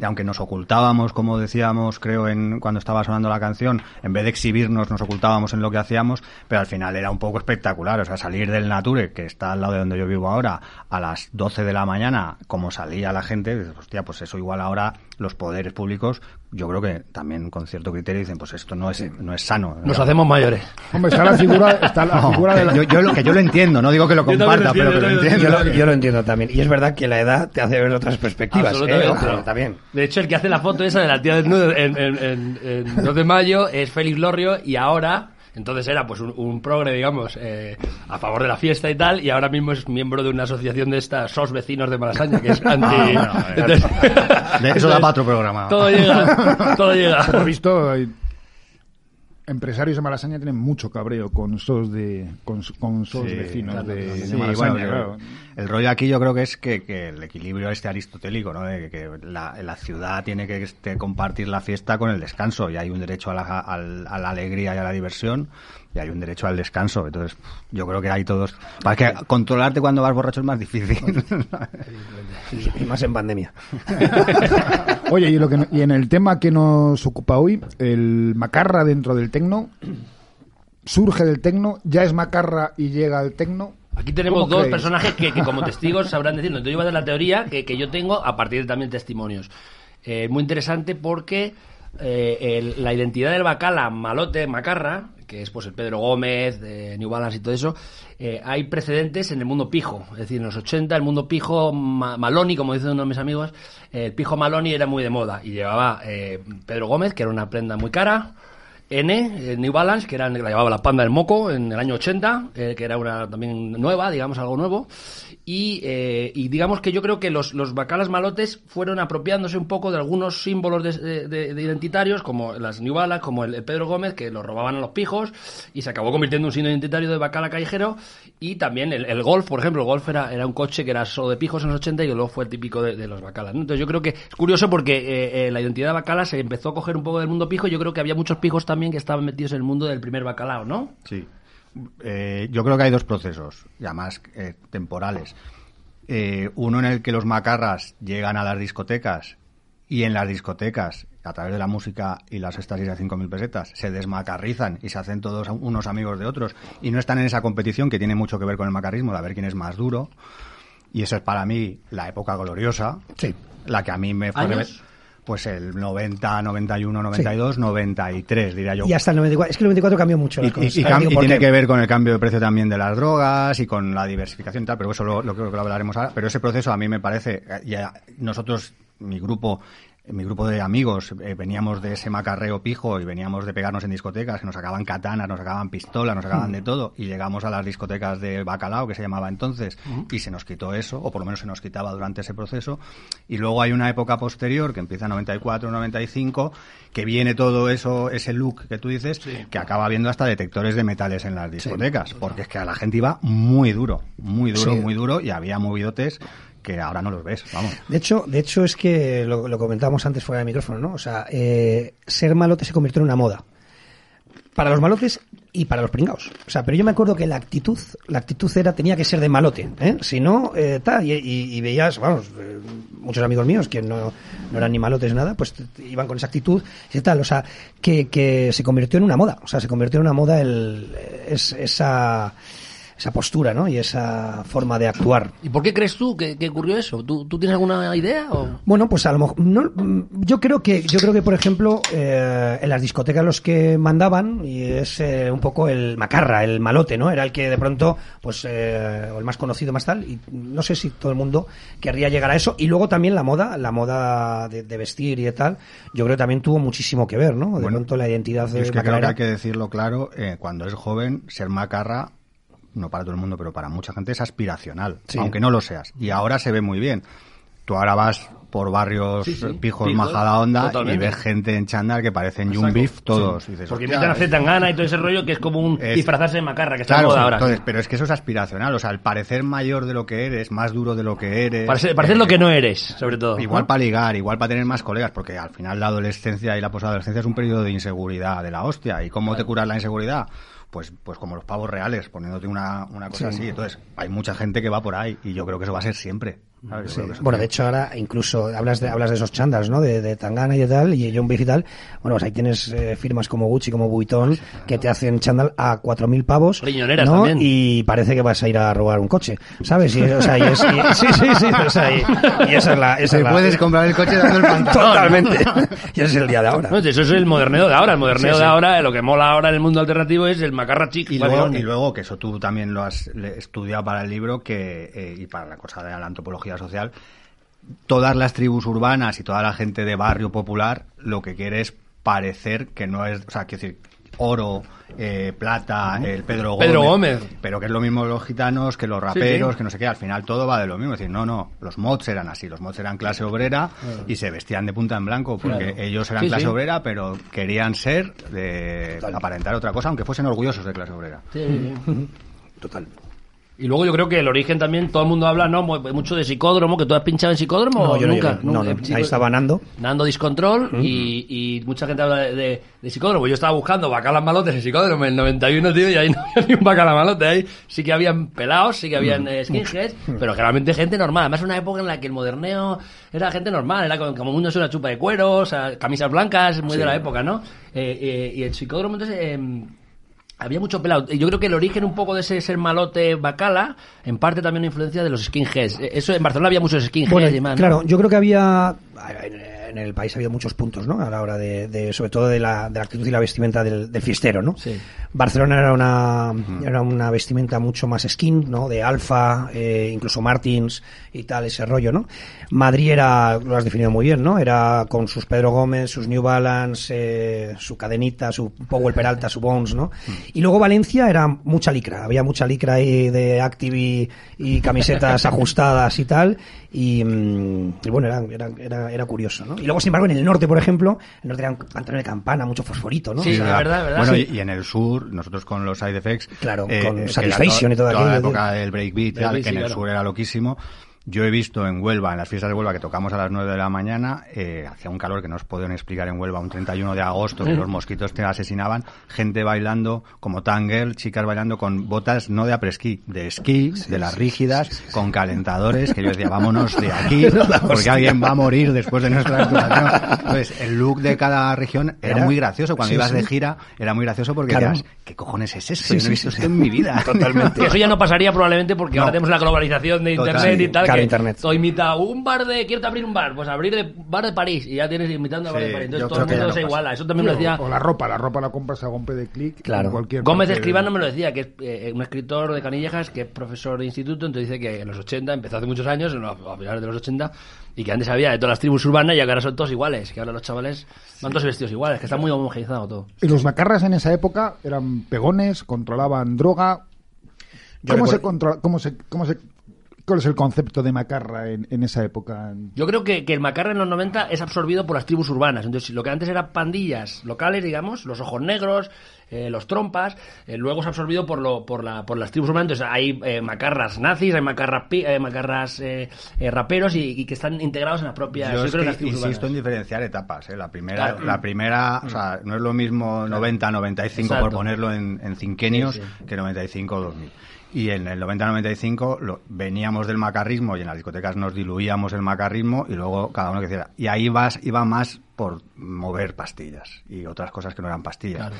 aunque nos ocultábamos, como decíamos, creo, en cuando estaba sonando la canción, en vez de exhibirnos, nos ocultábamos en lo que hacíamos, pero al final era un poco espectacular. O sea, salir del Nature, que está al lado de donde yo vivo ahora, a las 12 de la mañana, como salía la gente, dices, hostia, pues eso igual ahora los poderes públicos, yo creo que también con cierto criterio dicen, pues esto no es, no es sano. Nos hacemos mayores. Hombre, está la figura, está la No, figura de la... yo, yo lo, que yo lo entiendo, no digo que lo comparta, pero que lo entiendo, yo lo, yo lo entiendo también. Y es verdad que la edad te hace ver otras perspectivas. ¿eh? Ojo, también. De hecho, el que hace la foto esa de la tía desnuda en, en, en, en 2 de mayo es Félix Lorrio y ahora, entonces era pues un, un progre, digamos, eh, a favor de la fiesta y tal, y ahora mismo es miembro de una asociación de estas SOS vecinos de Malasaña, que es anti... bueno. Entonces- De eso da para otro programa. Todo llega, todo Por llega. visto, hay empresarios de Malasaña tienen mucho cabreo con sos de con, con sos Sí, vecinos claro, de, de sí, Malasaña, bueno, claro. El rollo aquí yo creo que es que, que el equilibrio este aristotélico, ¿no? De que la, la ciudad tiene que este, compartir la fiesta con el descanso y hay un derecho a la, a la alegría y a la diversión y hay un derecho al descanso. Entonces, yo creo que hay todos... Para que controlarte cuando vas borracho es más difícil. Y más en pandemia. Oye, y, lo que, y en el tema que nos ocupa hoy, el macarra dentro del tecno, surge del tecno, ya es macarra y llega al tecno. Aquí tenemos ¿Cómo dos creéis? personajes que, que como testigos sabrán decirlo. Entonces yo voy a dar la teoría que, que yo tengo a partir de también testimonios. Eh, muy interesante porque eh, el- la identidad del bacala malote, macarra, que es pues el Pedro Gómez, New Balance y todo eso, eh, hay precedentes en el mundo pijo. Es decir, en los 80 el mundo pijo ma- Maloni, como dice uno de mis amigos, eh, el pijo Maloni era muy de moda y llevaba eh, Pedro Gómez, que era una prenda muy cara, N, New Balance, que era, la llevaba la panda del moco en el año 80, eh, que era una también nueva, digamos, algo nuevo. Y, eh, y digamos que yo creo que los, los bacalas malotes fueron apropiándose un poco de algunos símbolos de, de- de identitarios, como las New como el, Pedro Gómez, que lo robaban a los pijos, y se acabó convirtiendo en un signo identitario de bacala callejero. Y también el, Golf, por ejemplo, el Golf era, era un coche que era solo de pijos en los 80 y luego fue el típico de, los bacalas. Entonces yo creo que es curioso porque eh, eh, la identidad de bacala se empezó a coger un poco del mundo pijo. y Yo creo que había muchos pijos también que estaban metidos en el mundo del primer bacalao, ¿no? Sí. Eh, yo creo que hay dos procesos, y además eh, temporales. Eh, uno en el que los macarras llegan a las discotecas y en las discotecas, a través de la música y las estasis de 5.000 pesetas, se desmacarrizan y se hacen todos unos amigos de otros y no están en esa competición que tiene mucho que ver con el macarrismo, de a ver quién es más duro. Y esa es para mí la época gloriosa, Sí. la que a mí me fue... ¿Años? Pues el 90, 91, 92, 93, diría yo. Y hasta el 94. Es que el 94 cambió mucho. Y, las cosas. y- y cam- tiene que ver con el cambio de precio también de las drogas y con la diversificación y tal, pero eso lo, lo creo que lo hablaremos ahora. Pero ese proceso a mí me parece, eh, ya nosotros, mi grupo, mi grupo de amigos, eh, veníamos de ese macarreo pijo y veníamos de pegarnos en discotecas, que nos sacaban katanas, nos sacaban pistolas, nos sacaban de todo, y llegamos a las discotecas de bacalao, que se llamaba entonces, y se nos quitó eso, o por lo menos se nos quitaba durante ese proceso. Y luego hay una época posterior, que empieza en 94, 95, que viene todo eso, ese look que tú dices, que acaba viendo hasta detectores de metales en las discotecas, porque es que a la gente iba muy duro, muy duro, Sí. muy duro, y había movidotes que ahora no los ves, vamos. De hecho, de hecho es que lo, lo comentábamos antes fuera de micrófono, ¿no? O sea, eh, ser malote se convirtió en una moda. Para los malotes y para los pringaos. O sea, pero yo me acuerdo que la actitud, la actitud era, tenía que ser de malote, ¿eh? Si no, eh, tal, y, veías, vamos, eh, muchos amigos míos que no, no eran ni malotes ni nada, pues iban con esa actitud y tal, o sea, que, que se convirtió en una moda. O sea, se convirtió en una moda el, es, esa, esa postura, ¿no? Y esa forma de actuar. ¿Y por qué crees tú que, que ocurrió eso? ¿Tú, tú tienes alguna idea? O? Bueno, pues a lo mejor no, mm, yo creo que yo creo que por ejemplo eh, en las discotecas los que mandaban y es eh, un poco el macarra, el malote, ¿no? Era el que de pronto pues eh, o el más conocido más tal y no sé si todo el mundo querría llegar a eso y luego también la moda, la moda de, de vestir y de tal, yo creo que también tuvo muchísimo que ver, ¿no? De Bueno, pronto la identidad de es que creo que hay que decirlo claro, eh, cuando es joven, ser macarra, no para todo el mundo, pero para mucha gente es aspiracional, Sí. aunque no lo seas. Y ahora se ve muy bien. Tú ahora vas por barrios Sí, sí, pijos, pijos, majada onda totalmente. y ves gente en chándal que parecen Exacto. Jumbif todos. Y dices, Porque "Hostia, invitan a Zetangana y todo ese rollo que es como un Es- disfrazarse de macarra, que está Claro, moda ahora. entonces, pero es que eso es aspiracional, o sea, el parecer mayor de lo que eres, más duro de lo que eres. Parecer, parecer eh, lo que no eres, sobre todo. Igual ¿no? para ligar, igual para tener más colegas, porque al final la adolescencia y la posadolescencia es un periodo de inseguridad de la hostia. ¿Y cómo te curas la inseguridad? Pues, pues como los pavos reales, poniéndote una, una cosa así. Entonces, hay mucha gente que va por ahí y yo creo que eso va a ser siempre. Bueno, de hecho ahora incluso hablas de hablas de esos chandas, ¿no? De, de Tangana y de tal, y John Beef y tal. Bueno, pues ahí tienes eh, firmas como Gucci, como Vuitton, que te hacen chándal a 4.000 pavos. Riñoneras ¿no? también. Y parece que vas a ir a robar un coche, ¿sabes? Y, o sea, y es, y- sí, sí, sí, o sea, y, y esa es la... Esa Te es la- puedes comprar el coche dando el pantalón. Totalmente. y ese es el día de ahora. No, eso es el moderneo de ahora. El moderneo Sí, sí. de ahora, lo que mola ahora en el mundo alternativo es el macarra chic. Y luego, básicamente. y luego, que eso tú también lo has estudiado para el libro que eh, y para la cosa de la antropología social, todas las tribus urbanas y toda la gente de barrio popular lo que quiere es parecer que no es, o sea, quiero decir, oro, eh, plata, el Pedro Gómez, Pedro Gómez. pero que es lo mismo los gitanos, que los raperos, sí. que no sé qué, al final todo va de lo mismo, es decir, no, no, los mods eran así, los mods eran clase obrera y se vestían de punta en blanco, porque Claro. ellos eran Sí, clase sí. obrera, pero querían ser de aparentar otra cosa, aunque fuesen orgullosos de clase obrera. Total. Y luego yo creo que el origen también, todo el mundo habla no Mu- mucho de psicódromo, que tú has pinchado en psicódromo No, o yo nunca. No, Nunca. no, Psico- ahí estaba Nando. Nando Discontrol y, y mucha gente habla de, de, de psicódromo. Yo estaba buscando bacalas malotes en psicódromo en el 91, tío, y ahí no había ni un bacala malote. Ahí sí que habían pelados, sí que habían eh, skinheads, pero generalmente gente normal. Además, una época en la que el moderneo era gente normal, era como, uno es una chupa de cuero, o sea, camisas blancas, muy de la época, ¿no? Eh, eh, y el psicódromo, entonces. Había mucho pelado. Yo creo que el origen un poco de ese ser malote bacala, en parte también una influencia de los skinheads. Eh, Eso en Barcelona había muchos skinheads Bueno, y demás. ¿no? claro, yo creo que había en, el país ha habido muchos puntos, ¿no? A la hora de, de- sobre todo de la, de la actitud y la vestimenta del, del fiestero, ¿no? Sí. Barcelona era una, era una vestimenta mucho más skin, ¿no? De alfa, eh, incluso Martins y tal, ese rollo, ¿no? Madrid era, lo has definido muy bien, ¿no? Era con sus Pedro Gómez, sus New Balance, eh, su cadenita, su Powell Peralta, su Bones, ¿no? Y luego Valencia era mucha licra, había mucha licra ahí de Active y, y camisetas ajustadas y tal, y, mm, y bueno, era, era, era, era curioso, ¿no? Y luego, sin embargo, en el norte, por ejemplo, el norte eran pantalones de campana, mucho fosforito, ¿no? Sí, O sea, la verdad, verdad. Bueno, Sí. y, y en el sur, nosotros con los side effects. Claro, eh, con era Satisfaction y todo toda la aquello, época del breakbeat, tal, Breakbeat, que en el claro. sur era loquísimo. Yo he visto en Huelva, en las fiestas de Huelva, que tocamos a las 9 de la mañana, eh, hacía un calor que no os podían explicar en Huelva, un 31 de agosto, que los mosquitos te asesinaban, gente bailando como tangirl, chicas bailando con botas no de apresquí, de esquí, de las rígidas, con calentadores, que yo decía, vámonos de aquí, porque alguien va a morir después de nuestra actuación. Entonces, el look de cada región era, Era- muy gracioso. Cuando ibas de gira, era muy gracioso porque Claro. ¿Qué cojones es esto? Sí, Yo no sí, he visto sí, esto en mi vida. Totalmente. Eso ya no pasaría probablemente porque No. ahora tenemos la globalización de Total. internet y tal. claro, que internet. Todo imita un bar de. Quiero abrir un bar. Pues abrir de bar de París. Y ya tienes imitando al bar de París. Entonces todo el mundo no se pasa. iguala. Eso también lo decía. O la ropa, la ropa la compras a golpe de clic Claro. en cualquier Gómez parte Escribano me lo decía, que es eh, un escritor de Canillejas, que es profesor de instituto, entonces dice que en los 80, empezó hace muchos años, en los- a finales de los 80, y que antes había de todas las tribus urbanas y ahora son todos iguales, que ahora los chavales van todos vestidos iguales, que está muy homogeneizado todo. Y los macarras en esa época eran pegones, controlaban droga. ¿Cómo se controla, cómo se, cómo se, cuál es el concepto de macarra en, en esa época? Yo creo que, que el macarra en los 90 es absorbido por las tribus urbanas. Entonces, lo que antes eran pandillas locales, digamos, los ojos negros, eh, los trompas, eh, luego es absorbido por, lo, por, la, por las tribus urbanas. Entonces, hay eh, macarras nazis, hay macarras, pi- eh, macarras eh, eh, raperos y, y que están integrados en las propias Yo yo es creo, que las tribus insisto en diferenciar etapas. ¿eh? La primera, Claro. la primera o sea, no es lo mismo 90, 95 por ponerlo en, en cinquenios Sí, sí. que 95 2000. Y en el 90-95 lo- veníamos del macarrismo y en las discotecas nos diluíamos el macarrismo y luego cada uno que hiciera. Y ahí vas, iba más por mover pastillas y otras cosas que no eran pastillas. Claro.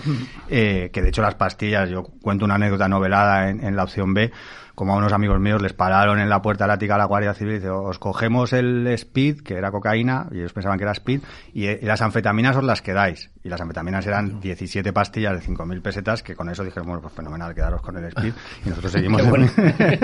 Eh, que de hecho las pastillas, yo cuento una anécdota novelada en, en la opción B, como a unos amigos míos les pararon en la puerta lática a la Guardia Civil y dice, os cogemos el speed, que era cocaína, y ellos pensaban que era speed, y, y las anfetaminas os las quedáis. Y las anfetaminas eran 17 pastillas de 5.000 pesetas, que con eso dijeron, bueno, pues fenomenal, quedaros con el speed, y nosotros seguimos... Bueno.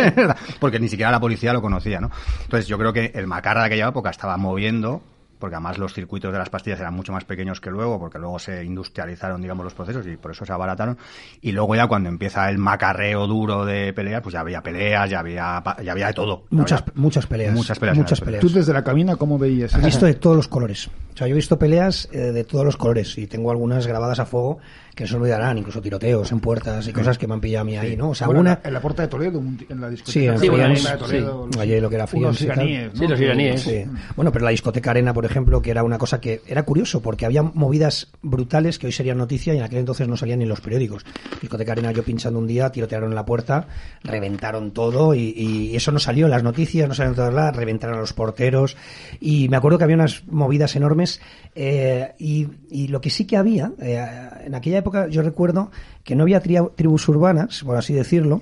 Porque ni siquiera la policía lo conocía, ¿no? Entonces yo creo que el macarra de aquella época estaba moviendo porque además los circuitos de las pastillas eran mucho más pequeños que luego, porque luego se industrializaron, digamos, los procesos y por eso se abarataron. Y luego ya cuando empieza el macarreo duro de peleas, pues ya había peleas, ya había, pa- ya había de todo. Muchas, Había- muchas peleas. Muchas peleas. Muchas peleas. Tú desde la cabina, ¿cómo veías? He visto de todos los colores. O sea, yo he visto peleas eh, de todos los colores y tengo algunas grabadas a fuego que no se olvidarán, incluso tiroteos en puertas y cosas que me han pillado a mí ahí, ¿no? O sea, Bueno, una... en la- puerta de Toledo, en la discoteca. Sí, en la Puerta de Toledo, sí. los- Allí lo que era. Sí, los iraníes. Sí. Bueno, pero la discoteca Arena, por ejemplo, que era una cosa que era curioso, porque había movidas brutales que hoy serían noticia y en aquel entonces no salían ni en los periódicos. Discoteca Arena, yo pinchando un día, tirotearon en la puerta, reventaron todo y, y eso no salió en las noticias, no salió en todas lados, reventaron a los porteros y me acuerdo que había unas movidas enormes eh, y, y lo que sí que había, eh, en aquella época yo recuerdo que no había tribus urbanas, por así decirlo,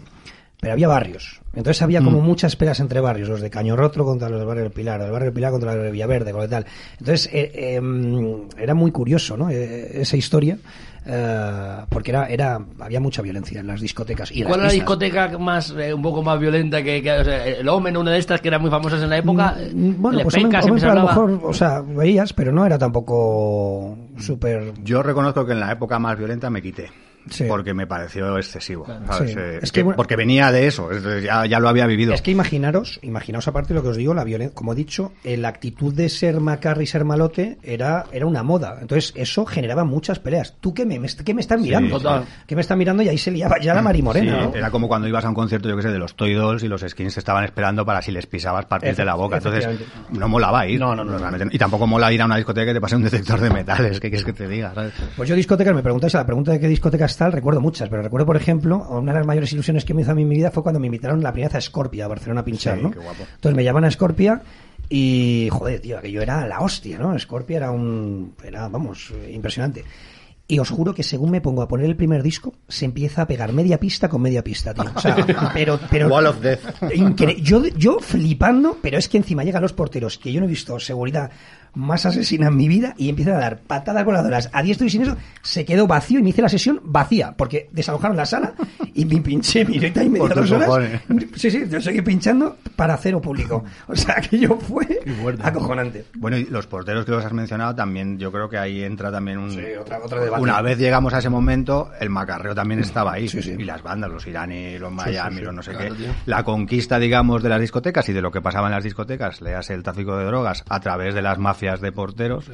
pero había barrios. Entonces había como muchas peleas entre barrios, los de Cañorrotro contra los del barrio del Pilar, el barrio del Pilar contra el de Villaverde, con lo tal. Entonces eh, eh, mm, era muy curioso, ¿no? Eh, esa historia, eh, porque era, era, había mucha violencia en las discotecas. Y ¿Cuál era la discoteca más, eh, un poco más violenta que, que- o sea, el Omen, una de estas que eran muy famosas en la época? eh, Mm, Bueno, el pues Omen- Omen, a lo mejor, o sea, veías, pero no era tampoco súper... Yo reconozco que en la época más violenta me quité. Sí. Porque me pareció excesivo. ¿sabes? Sí. Eh, Es que- que, bueno- porque venía de eso, ya, ya lo había vivido. Es que imaginaros, imaginaos aparte lo que os digo, la violencia, como he dicho, la actitud de ser macarra y ser malote era, era una moda. Entonces, eso generaba muchas peleas. ¿Tú qué me, me- qué me estás mirando? total. ¿Qué me estás mirando? Y ahí se liaba ya la Mari Sí, Morena, ¿no? Era como cuando ibas a un concierto, yo que sé, de los Toy Dolls y los skins te estaban esperando para si les pisabas partirte la boca. Entonces, no molaba ir. No, no, no, realmente. Y tampoco mola ir a una discoteca que te pase un detector de metales. ¿Qué quieres que te diga? ¿sabes? Pues yo discotecas, me preguntáis a la pregunta de qué discotecas recuerdo muchas, pero recuerdo, por ejemplo, una de las mayores ilusiones que me hizo a mí en mi vida fue cuando me invitaron la primera vez a Scorpia, a Barcelona a pinchar, Sí, ¿no? qué guapo. Entonces me llaman a Scorpia y, joder, tío, que yo era la hostia, ¿no? Scorpia era un, era, vamos, impresionante. Y os juro que según me pongo a poner el primer disco, se empieza a pegar media pista con media pista, tío. O sea, pero, pero Wall of Death. Yo, yo flipando, pero es que encima llegan los porteros, que yo no he visto seguridad más asesina en mi vida, y empiezan a dar patadas voladoras a diestro y sin eso, se quedó vacío y me hice la sesión vacía, porque desalojaron la sala y me pinché mi directa y media dos horas. cojones. Sí, sí, yo seguí pinchando para cero público. O sea, que yo fue acojonante. Bueno, y los porteros que los has mencionado también, yo creo que ahí entra también un... Sí, otra- otra debate. Una vez llegamos a ese momento, el macarreo también estaba ahí. Sí, sí. Y las bandas, los iraní, los Miami, los no sé Claro, qué. tío. La conquista, digamos, de las discotecas y de lo que pasaba en las discotecas, le hace el tráfico de drogas a través de las mafias de porteros,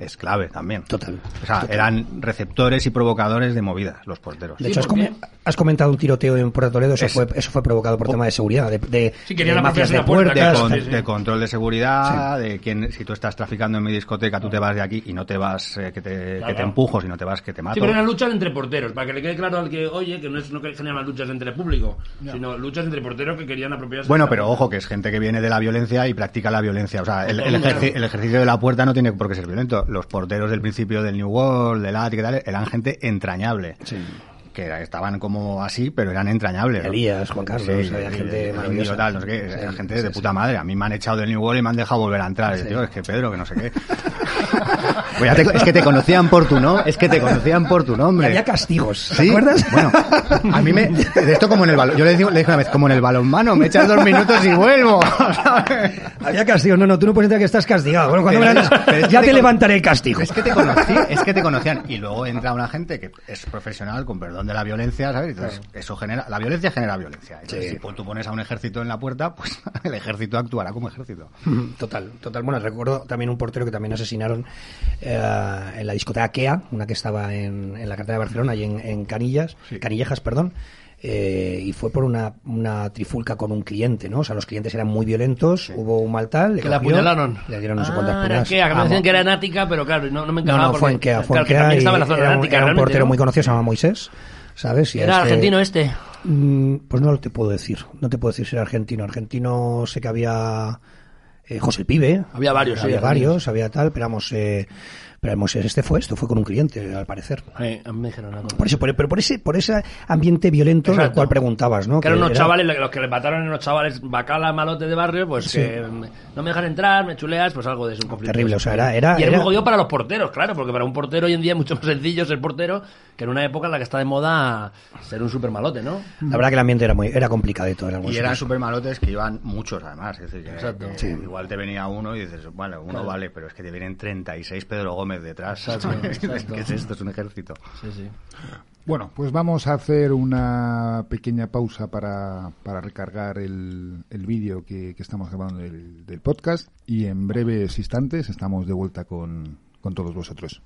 es clave también. Total. O sea, eran receptores y provocadores de movidas, los porteros. De Sí, hecho, has, porque- has comentado un tiroteo en Puerto Toledo, eso, Es- fue, eso fue provocado por tema de seguridad, de, de, Sí, querían de mafias apropiarse de una puerta, de, puertas. con- sí, sí. de control de seguridad, de quién, si tú estás traficando en mi discoteca, tú te vas de aquí y no te vas, eh, que, te, que te Claro. empujo, sino te vas, que te mato. Sí, pero eran luchas entre porteros, para que le quede claro al que oye que no es no que generan luchas entre público, sino luchas entre porteros que querían apropiarse. Bueno, la- pero ojo, que es gente que viene de la violencia y practica la violencia. O sea, el, el, Claro. ejerci- el ejercicio de la puerta no tiene por qué ser violento. Los porteros del principio del New World, del Attic y tal, eran gente entrañable. Que era- estaban como así, pero eran entrañables. ¿no? Elías, Juan Carlos, había el- gente maravillosa. tal, no sé qué, Sí, gente sí, de sí. puta madre. A mí me han echado del New World y me han dejado volver a entrar. Tío, es que Pedro, que no sé qué. Pues te- es que te conocían por tu nombre. Es que te conocían por tu nombre. había castigos, ¿te ¿Sí? acuerdas? Bueno, a mí me. De esto como en el balón. Yo le digo, le dije una vez, como en el balonmano, me echas dos minutos y vuelvo. Había castigos, no, no, tú no puedes entrar que estás castigado. Bueno, cuando me Pero- levantes, pero es que ya te te con- levantaré el castigo. Es que te conocí, es que te conocían. Y luego entra una gente que es profesional, con perdón de la violencia, ¿sabes? Entonces, eso genera. La violencia genera violencia. Entonces, Sí. Si tú pones a un ejército en la puerta, pues el ejército actuará como ejército. Total, total. Bueno, recuerdo también un portero que también asesinaron eh, en la discoteca Kea, una que estaba en, en la cartera de Barcelona y en, en Canillas, Canillejas, perdón. eh, y fue por una, una trifulca con un cliente, ¿no? O sea, los clientes eran muy violentos, hubo un mal tal. le que la apuñalaron. Le dieron no sé Ah, cuántas era puñaladas. Kea, que me Ah, decían que era en Ática, pero claro, no, no me No, encajaba no, porque, fue en Kea, fue en Kea y estaba en la zona era, un, era un portero ¿no? muy conocido, se llama Moisés, ¿sabes? Y Era este- argentino este. Mm, Pues no te puedo decir, no te puedo decir si era argentino. Argentino sé que había eh, José el Pibe. Había varios, había varios, había tal, pero vamos, eh, pero vamos, este fue, esto fue con un cliente, al parecer. Eh, a mí me dijeron algo. Por eso, por, pero por ese, por ese ambiente violento del Exacto. cual preguntabas, ¿no? Que eran unos era- chavales, los que le mataron eran unos chavales bacala, malote de barrio, pues Sí. que mm, no me dejan entrar, me chuleas, pues algo de eso, un conflicto. Terrible, o sea, era- era- y era, era- muy jodido para los porteros, claro, porque para un portero hoy en día es mucho más sencillo ser portero que en una época en la que está de moda ser un super malote, ¿no? La verdad que el ambiente era muy, era complicadito algunos Y eran súper malotes que iban muchos, además. Es decir, que, Exacto. que Sí. igual te venía uno y dices, bueno, uno vale, pero es que te vienen 36 Pedro Gómez detrás. Exacto, exacto. ¿Qué es esto? Es un ejército. Sí, sí. Bueno, pues vamos a hacer una pequeña pausa para, para recargar el, el vídeo que, que estamos grabando del, del podcast y en breves instantes estamos de vuelta con, con todos vosotros.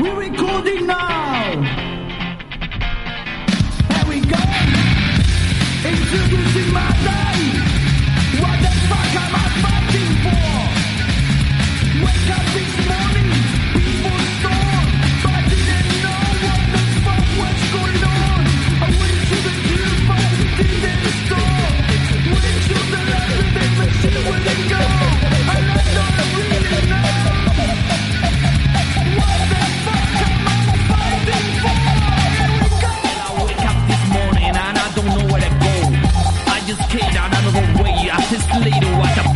We're recording now. Here we go. Introducing my do what the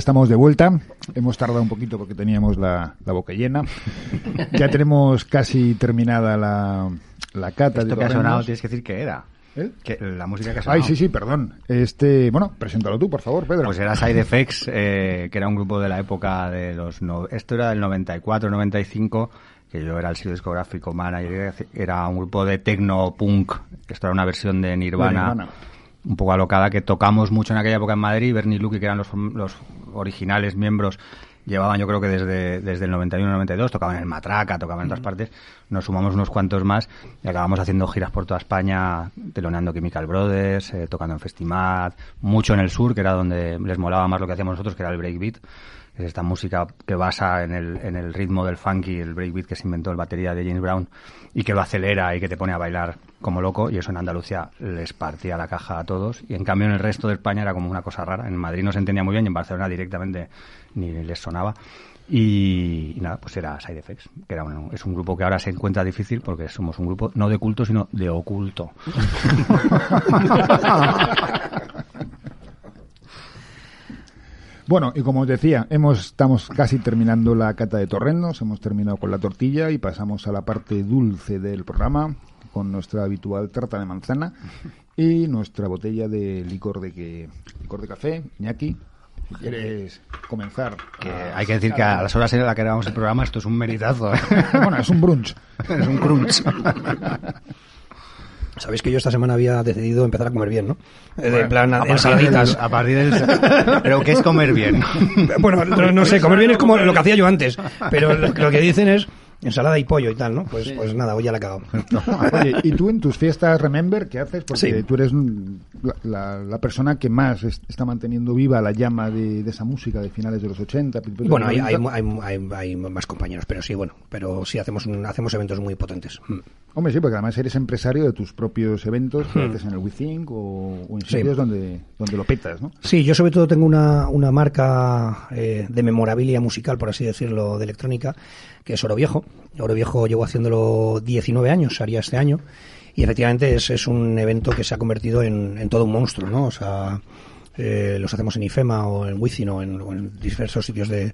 estamos de vuelta. Hemos tardado un poquito porque teníamos la, la boca llena. Ya tenemos casi terminada la, la cata Esto de que ha sonado tienes que decir que era. ¿Eh? Que la música que ha sonado. Ay, sí, sí, perdón. Este, bueno, preséntalo tú, por favor, Pedro. Pues era Side Effects, eh, que era un grupo de la época de los... No, esto era del 94, 95, que yo era el sello discográfico manager. Era un grupo de techno-punk. Esto era una versión de Nirvana, Nirvana. Un poco alocada, que tocamos mucho en aquella época en Madrid. Bernie y Lucky, que eran los, los originales miembros, llevaban yo creo que desde, desde el 91-92, tocaban en el Matraca, tocaban en otras partes. Nos sumamos unos cuantos más y acabamos haciendo giras por toda España, teloneando Chemical Brothers, eh, tocando en Festimat, mucho en el sur, que era donde les molaba más lo que hacíamos nosotros, que era el breakbeat. Es esta música que basa en el, en el ritmo del funky, el breakbeat que se inventó el batería de James Brown y que lo acelera y que te pone a bailar como loco y eso en Andalucía les partía la caja a todos y en cambio en el resto de España era como una cosa rara. En Madrid no se entendía muy bien y en Barcelona directamente ni les sonaba. Y, y nada, pues era Side Effects, que era un, es un grupo que ahora se encuentra difícil porque somos un grupo no de culto, sino de oculto. Bueno, y como os decía, hemos, estamos casi terminando la cata de torrendos, hemos terminado con la tortilla y pasamos a la parte dulce del programa con nuestra habitual tarta de manzana y nuestra botella de licor de que licor de café, Iñaki. Si quieres comenzar. Que hay que decir que a las horas en las que grabamos el programa esto es un meritazo. ¿eh? Bueno, es un brunch. es un crunch. Sabéis que yo esta semana había decidido empezar a comer bien, ¿no? Eh, de plan, a partir ensaladitas. del- a partir del... Pero ¿qué es comer bien? Bueno, no, no sé, comer bien es como lo que hacía yo antes, pero lo, lo que dicen es ensalada y pollo y tal, ¿no? Pues, pues nada, hoy ya la he cagado. Oye, ¿y tú en tus fiestas Remember qué haces? Porque Sí. tú eres mm, la, la- la persona que más es- está manteniendo viva la llama de, de esa música de finales de los 80. principios de Bueno, hay, hay, 90. hay- hay- hay más compañeros, pero sí, bueno, pero sí hacemos un- hacemos eventos muy potentes. Mm. Hombre, sí, porque además eres empresario de tus propios eventos que haces en el WeThink o, o en. Sí. sitios donde, donde lo petas, ¿no? Sí, yo sobre todo tengo una, una marca eh, de memorabilia musical, por así decirlo, de electrónica, que es Oro Viejo. Oro Viejo llevo haciéndolo 19 años, haría este año, y efectivamente es, es un evento que se ha convertido en, en todo un monstruo, ¿no? O sea, eh, los hacemos en IFEMA o en Wizin o en, o en diversos sitios de,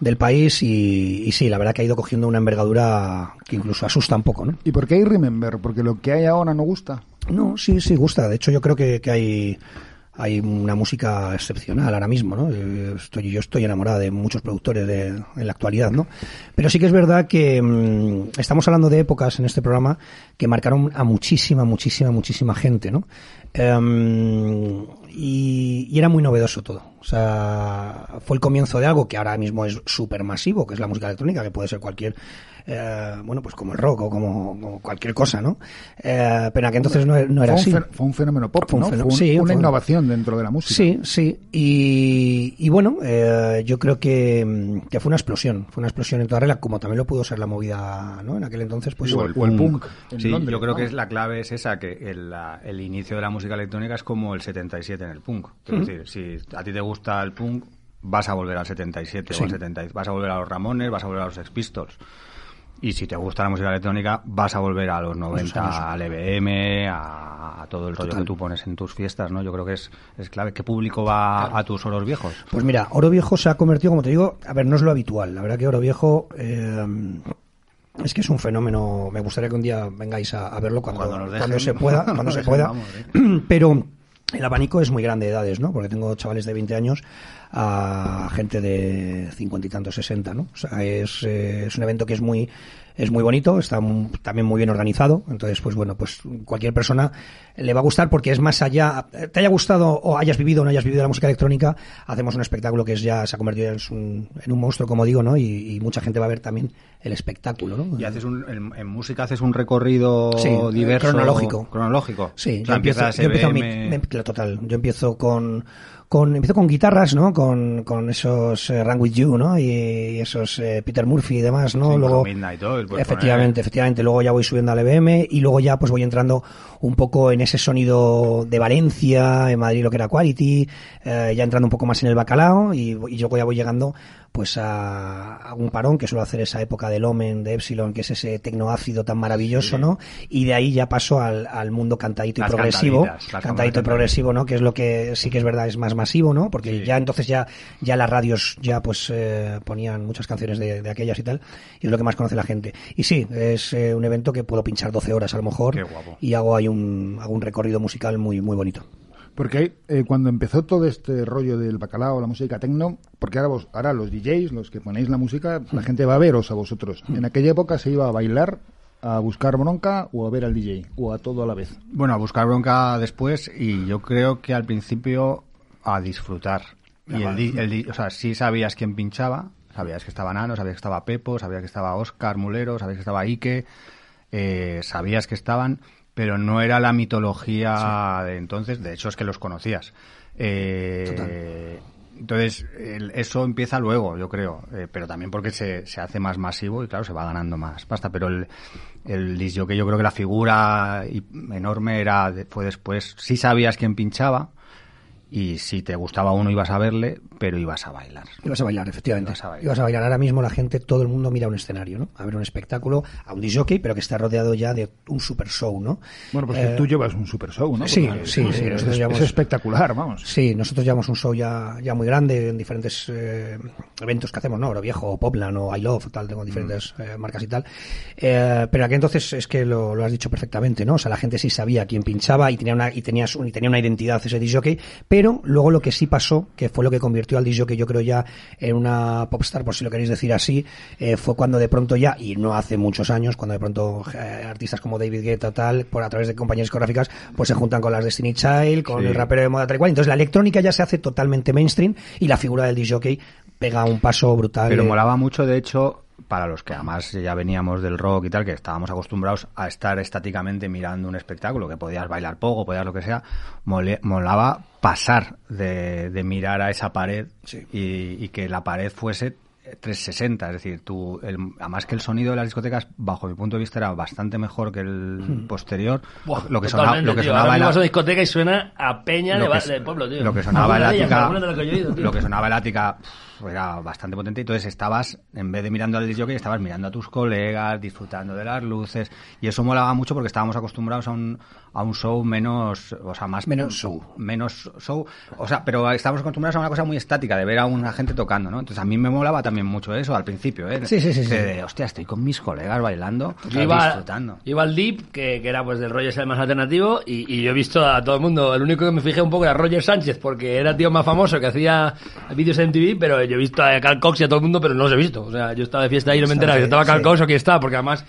del país y, y sí, la verdad que ha ido cogiendo una envergadura que incluso asusta un poco, ¿no? ¿Y por qué hay Remember? ¿Porque lo que hay ahora no gusta? No, sí, sí, gusta. De hecho, yo creo que, que hay, hay una música excepcional ahora mismo, ¿no? Eh, Estoy, yo estoy enamorada de muchos productores de, en la actualidad, ¿no? Pero sí que es verdad que mm, estamos hablando de épocas en este programa que marcaron a muchísima, muchísima, muchísima gente, ¿no? Em, y, y era muy novedoso todo. O sea, fue el comienzo de algo que ahora mismo es súper masivo, que es la música electrónica, que puede ser cualquier, eh, bueno, pues como el rock o como, como cualquier cosa, ¿no? Eh, pero en aquel entonces no, no era fue, así. un fen- fue un fenómeno pop, Fue un ¿no? fenó- Fue un- sí, una fue- innovación dentro de la música. Sí, sí. Y, y bueno, eh, yo creo que, que fue una explosión. Fue una explosión en toda regla, como también lo pudo ser la movida, ¿no? En aquel entonces, pues... Sí, o el- o el punk en Sí, Londres, yo creo ¿no? que es la clave es esa, que el, la- el inicio de la música electrónica es como el 77 en el punk. Es decir, si a ti te gusta el punk, vas a volver al 77 o Sí. al 70, vas a volver a los Ramones, vas a volver a los Sex Pistols. Y si te gusta la música electrónica, vas a volver a los 90, al EBM, a, a todo el rollo que tú pones en tus fiestas, ¿no? Yo creo que es, es clave. ¿Qué público va a tus oros viejos? Pues mira, Oro Viejo se ha convertido, como te digo, a ver, no es lo habitual. La verdad que Oro Viejo eh, es que es un fenómeno. Me gustaría que un día vengáis a, a verlo cuando, Cuando cuando se pueda, cuando se pueda. vamos, ¿eh? Pero el abanico es muy grande de edades, ¿no? Porque tengo chavales de 20 años a gente de 50 y tantos, 60, ¿no? O sea, es, eh, es un evento que es muy es muy bonito, está también muy bien organizado, entonces pues bueno, pues cualquier persona le va a gustar porque es más allá, te haya gustado o hayas vivido o no hayas vivido la música electrónica, hacemos un espectáculo que es ya se ha convertido en un, en un monstruo, como digo, ¿no? Y, y mucha gente va a ver también el espectáculo, ¿no? Y haces un, en, en música haces un recorrido Sí, eh, diverso. cronológico. Cronológico. Sí, O sea, yo empiezo, yo empiezo mi- total. Yo empiezo con, con empiezo con guitarras, ¿no? Con, con esos eh, Run With You, ¿no? Y, y esos eh, Peter Murphy y demás, ¿no? Sí, luego Midnight Oil, efectivamente, efectivamente. Luego ya voy subiendo al EBM y luego ya pues voy entrando un poco en ese sonido de Valencia, en Madrid lo que era Quality, eh, ya entrando un poco más en el bacalao y, y luego ya voy llegando pues a, a un parón que suele hacer esa época del Omen, de Epsilon, que es ese tecnoácido tan maravilloso, ¿no? Y de ahí ya pasó al, al mundo cantadito y Las progresivo, cantadito y progresivo, ¿no? Que es lo que sí que es verdad es más masivo, ¿no? Porque ya entonces ya ya las radios ya pues eh, ponían muchas canciones de, de aquellas y tal, y es lo que más conoce la gente. Y sí, es eh, un evento que puedo pinchar 12 horas a lo mejor Qué guapo. y hago ahí un hago un recorrido musical muy muy bonito. Porque eh, cuando empezó todo este rollo del bacalao, la música tecno, porque ahora, vos, ahora los DJs, los que ponéis la música, la gente va a veros a vosotros. En aquella época se iba a bailar, a buscar bronca o a ver al DJ, o a todo a la vez. Bueno, a buscar bronca después y yo creo que al principio a disfrutar. Y el, el o sea, sí sabías quién pinchaba, sabías que estaba Nano, sabías que estaba Pepo, sabías que estaba Oscar Mulero, sabías que estaba Ike, eh, sabías que estaban, pero no era la mitología de entonces, de hecho es que los conocías. Eh, entonces, el- eso empieza luego, yo creo, eh, pero también porque se, se hace más masivo y claro, se va ganando más pasta. Pero el, el disc yo creo que la figura enorme era fue después. Sí sabías quién pinchaba y si te gustaba uno ibas a verle, pero ibas a bailar. Ibas a bailar, efectivamente. Ibas a bailar. Ibas a bailar. Ahora mismo la gente, todo el mundo mira un escenario, ¿no? A ver un espectáculo, a un disjockey, pero que está rodeado ya de un super show, ¿no? Bueno, pues Eh, que tú llevas un super show, ¿no? sí, Porque sí, sí, es- nosotros es llevamos- espectacular, vamos. Sí, nosotros llevamos un show ya, ya muy grande en diferentes eh, eventos que hacemos, ¿no? Oro Viejo, Poplan, o I Love, tal, tengo diferentes eh, marcas y tal. Eh, pero aquí entonces es que lo, lo has dicho perfectamente, ¿no? O sea, la gente sí sabía quién pinchaba y tenía una, y tenías un- y tenía una identidad ese disjockey, pero luego lo que sí pasó, que fue lo que convirtió al disjockey yo creo ya en una popstar, por si lo queréis decir así, eh, fue cuando de pronto ya, y no hace muchos años, cuando de pronto eh, artistas como David Guetta tal, por a través de compañías discográficas, pues se juntan con las Destiny Child, con Sí. el rapero de moda tal y cual. Entonces la electrónica ya se hace totalmente mainstream y la figura del disjockey pega un paso brutal. Pero molaba mucho, de hecho, para los que además ya veníamos del rock y tal, que estábamos acostumbrados a estar estáticamente mirando un espectáculo, que podías bailar poco, podías lo que sea, mole- molaba pasar de, de mirar a esa pared y, y que la pared fuese 360, es decir, tú, el, además que el sonido de las discotecas, bajo mi punto de vista, era bastante mejor que el posterior. Buah, lo que sonaba, lo que tío. sonaba en la- discoteca y suena a peña de, que, del pueblo, tío. lo que sonaba en la ática, lo que sonaba en la ática era bastante potente. Entonces estabas, en vez de mirando al disc estabas mirando a tus colegas, disfrutando de las luces. Y eso molaba mucho porque estábamos acostumbrados a un, a un show menos, o sea, más Menos show. menos show. O sea, pero estábamos acostumbrados a una cosa muy estática, de ver a una gente tocando, ¿no? Entonces a mí me molaba también mucho eso al principio, ¿eh? Sí, sí, sí, De- sí. de, hostia, estoy con mis colegas bailando, Yo iba, disfrutando. yo iba al Deep, que, que era pues del ese el más alternativo, y, y yo he visto a todo el mundo. El único que me fijé un poco era Roger Sánchez, porque era el tío más famoso que hacía vídeos en MTV, pero yo he visto a Carl Cox y a todo el mundo, pero no los he visto. O sea, yo estaba de fiesta ahí y no me enteraba si estaba Carl Sí. Cox o quién estaba, porque además,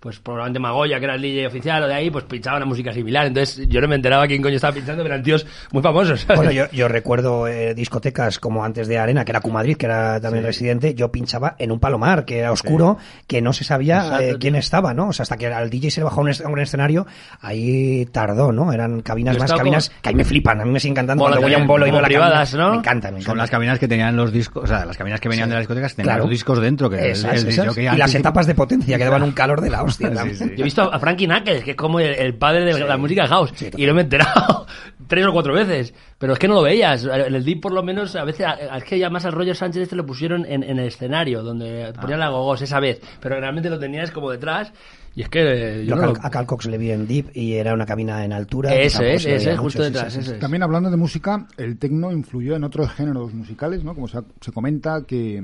pues probablemente Magoya, que era el DJ oficial o de ahí, pues pinchaba una música similar. Entonces yo no me enteraba quién coño estaba pinchando, pero eran tíos muy famosos. ¿sabes? Bueno, yo, yo recuerdo eh, discotecas como antes de Arena, que era Q Madrid, que era también residente, yo pinchaba en un palomar, que era oscuro, que no se sabía Exacto, eh, tío. quién estaba, ¿no? O sea, hasta que al DJ se le bajó a un, un escenario, ahí tardó, ¿no? Eran cabinas Yo más, cabinas como- que a mí me flipan, a mí me sigue encantando Mola cuando voy a un bolo y veo privadas, cabina. ¿no? Me encanta, me Son las cabinas que tenían los discos, o sea, las cabinas que venían de las discotecas tenían Claro. los discos dentro, que el- Esas, el, esas. jockey y las etapas de potencia que daban un calor de la hostia. Sí, sí. Yo he visto a Frankie Knuckles, que es como el, el padre de la música house, Sí, y lo me he enterado tres o cuatro veces, pero es que no lo veías. En el Deep, por lo menos, a veces, a- es que ya más al Roger Sánchez este lo pusieron en, en el escenario, donde ponían la gogos esa vez, pero realmente lo tenías como detrás, y es que eh, yo no Cal- lo- a Cal Cox le vi en Deep y era una cabina en altura. Ese ese veía es, mucho, justo sí, detrás, sí, sí. ese es. También hablando de música, el tecno influyó en otros géneros musicales, ¿no? Como se, se comenta que,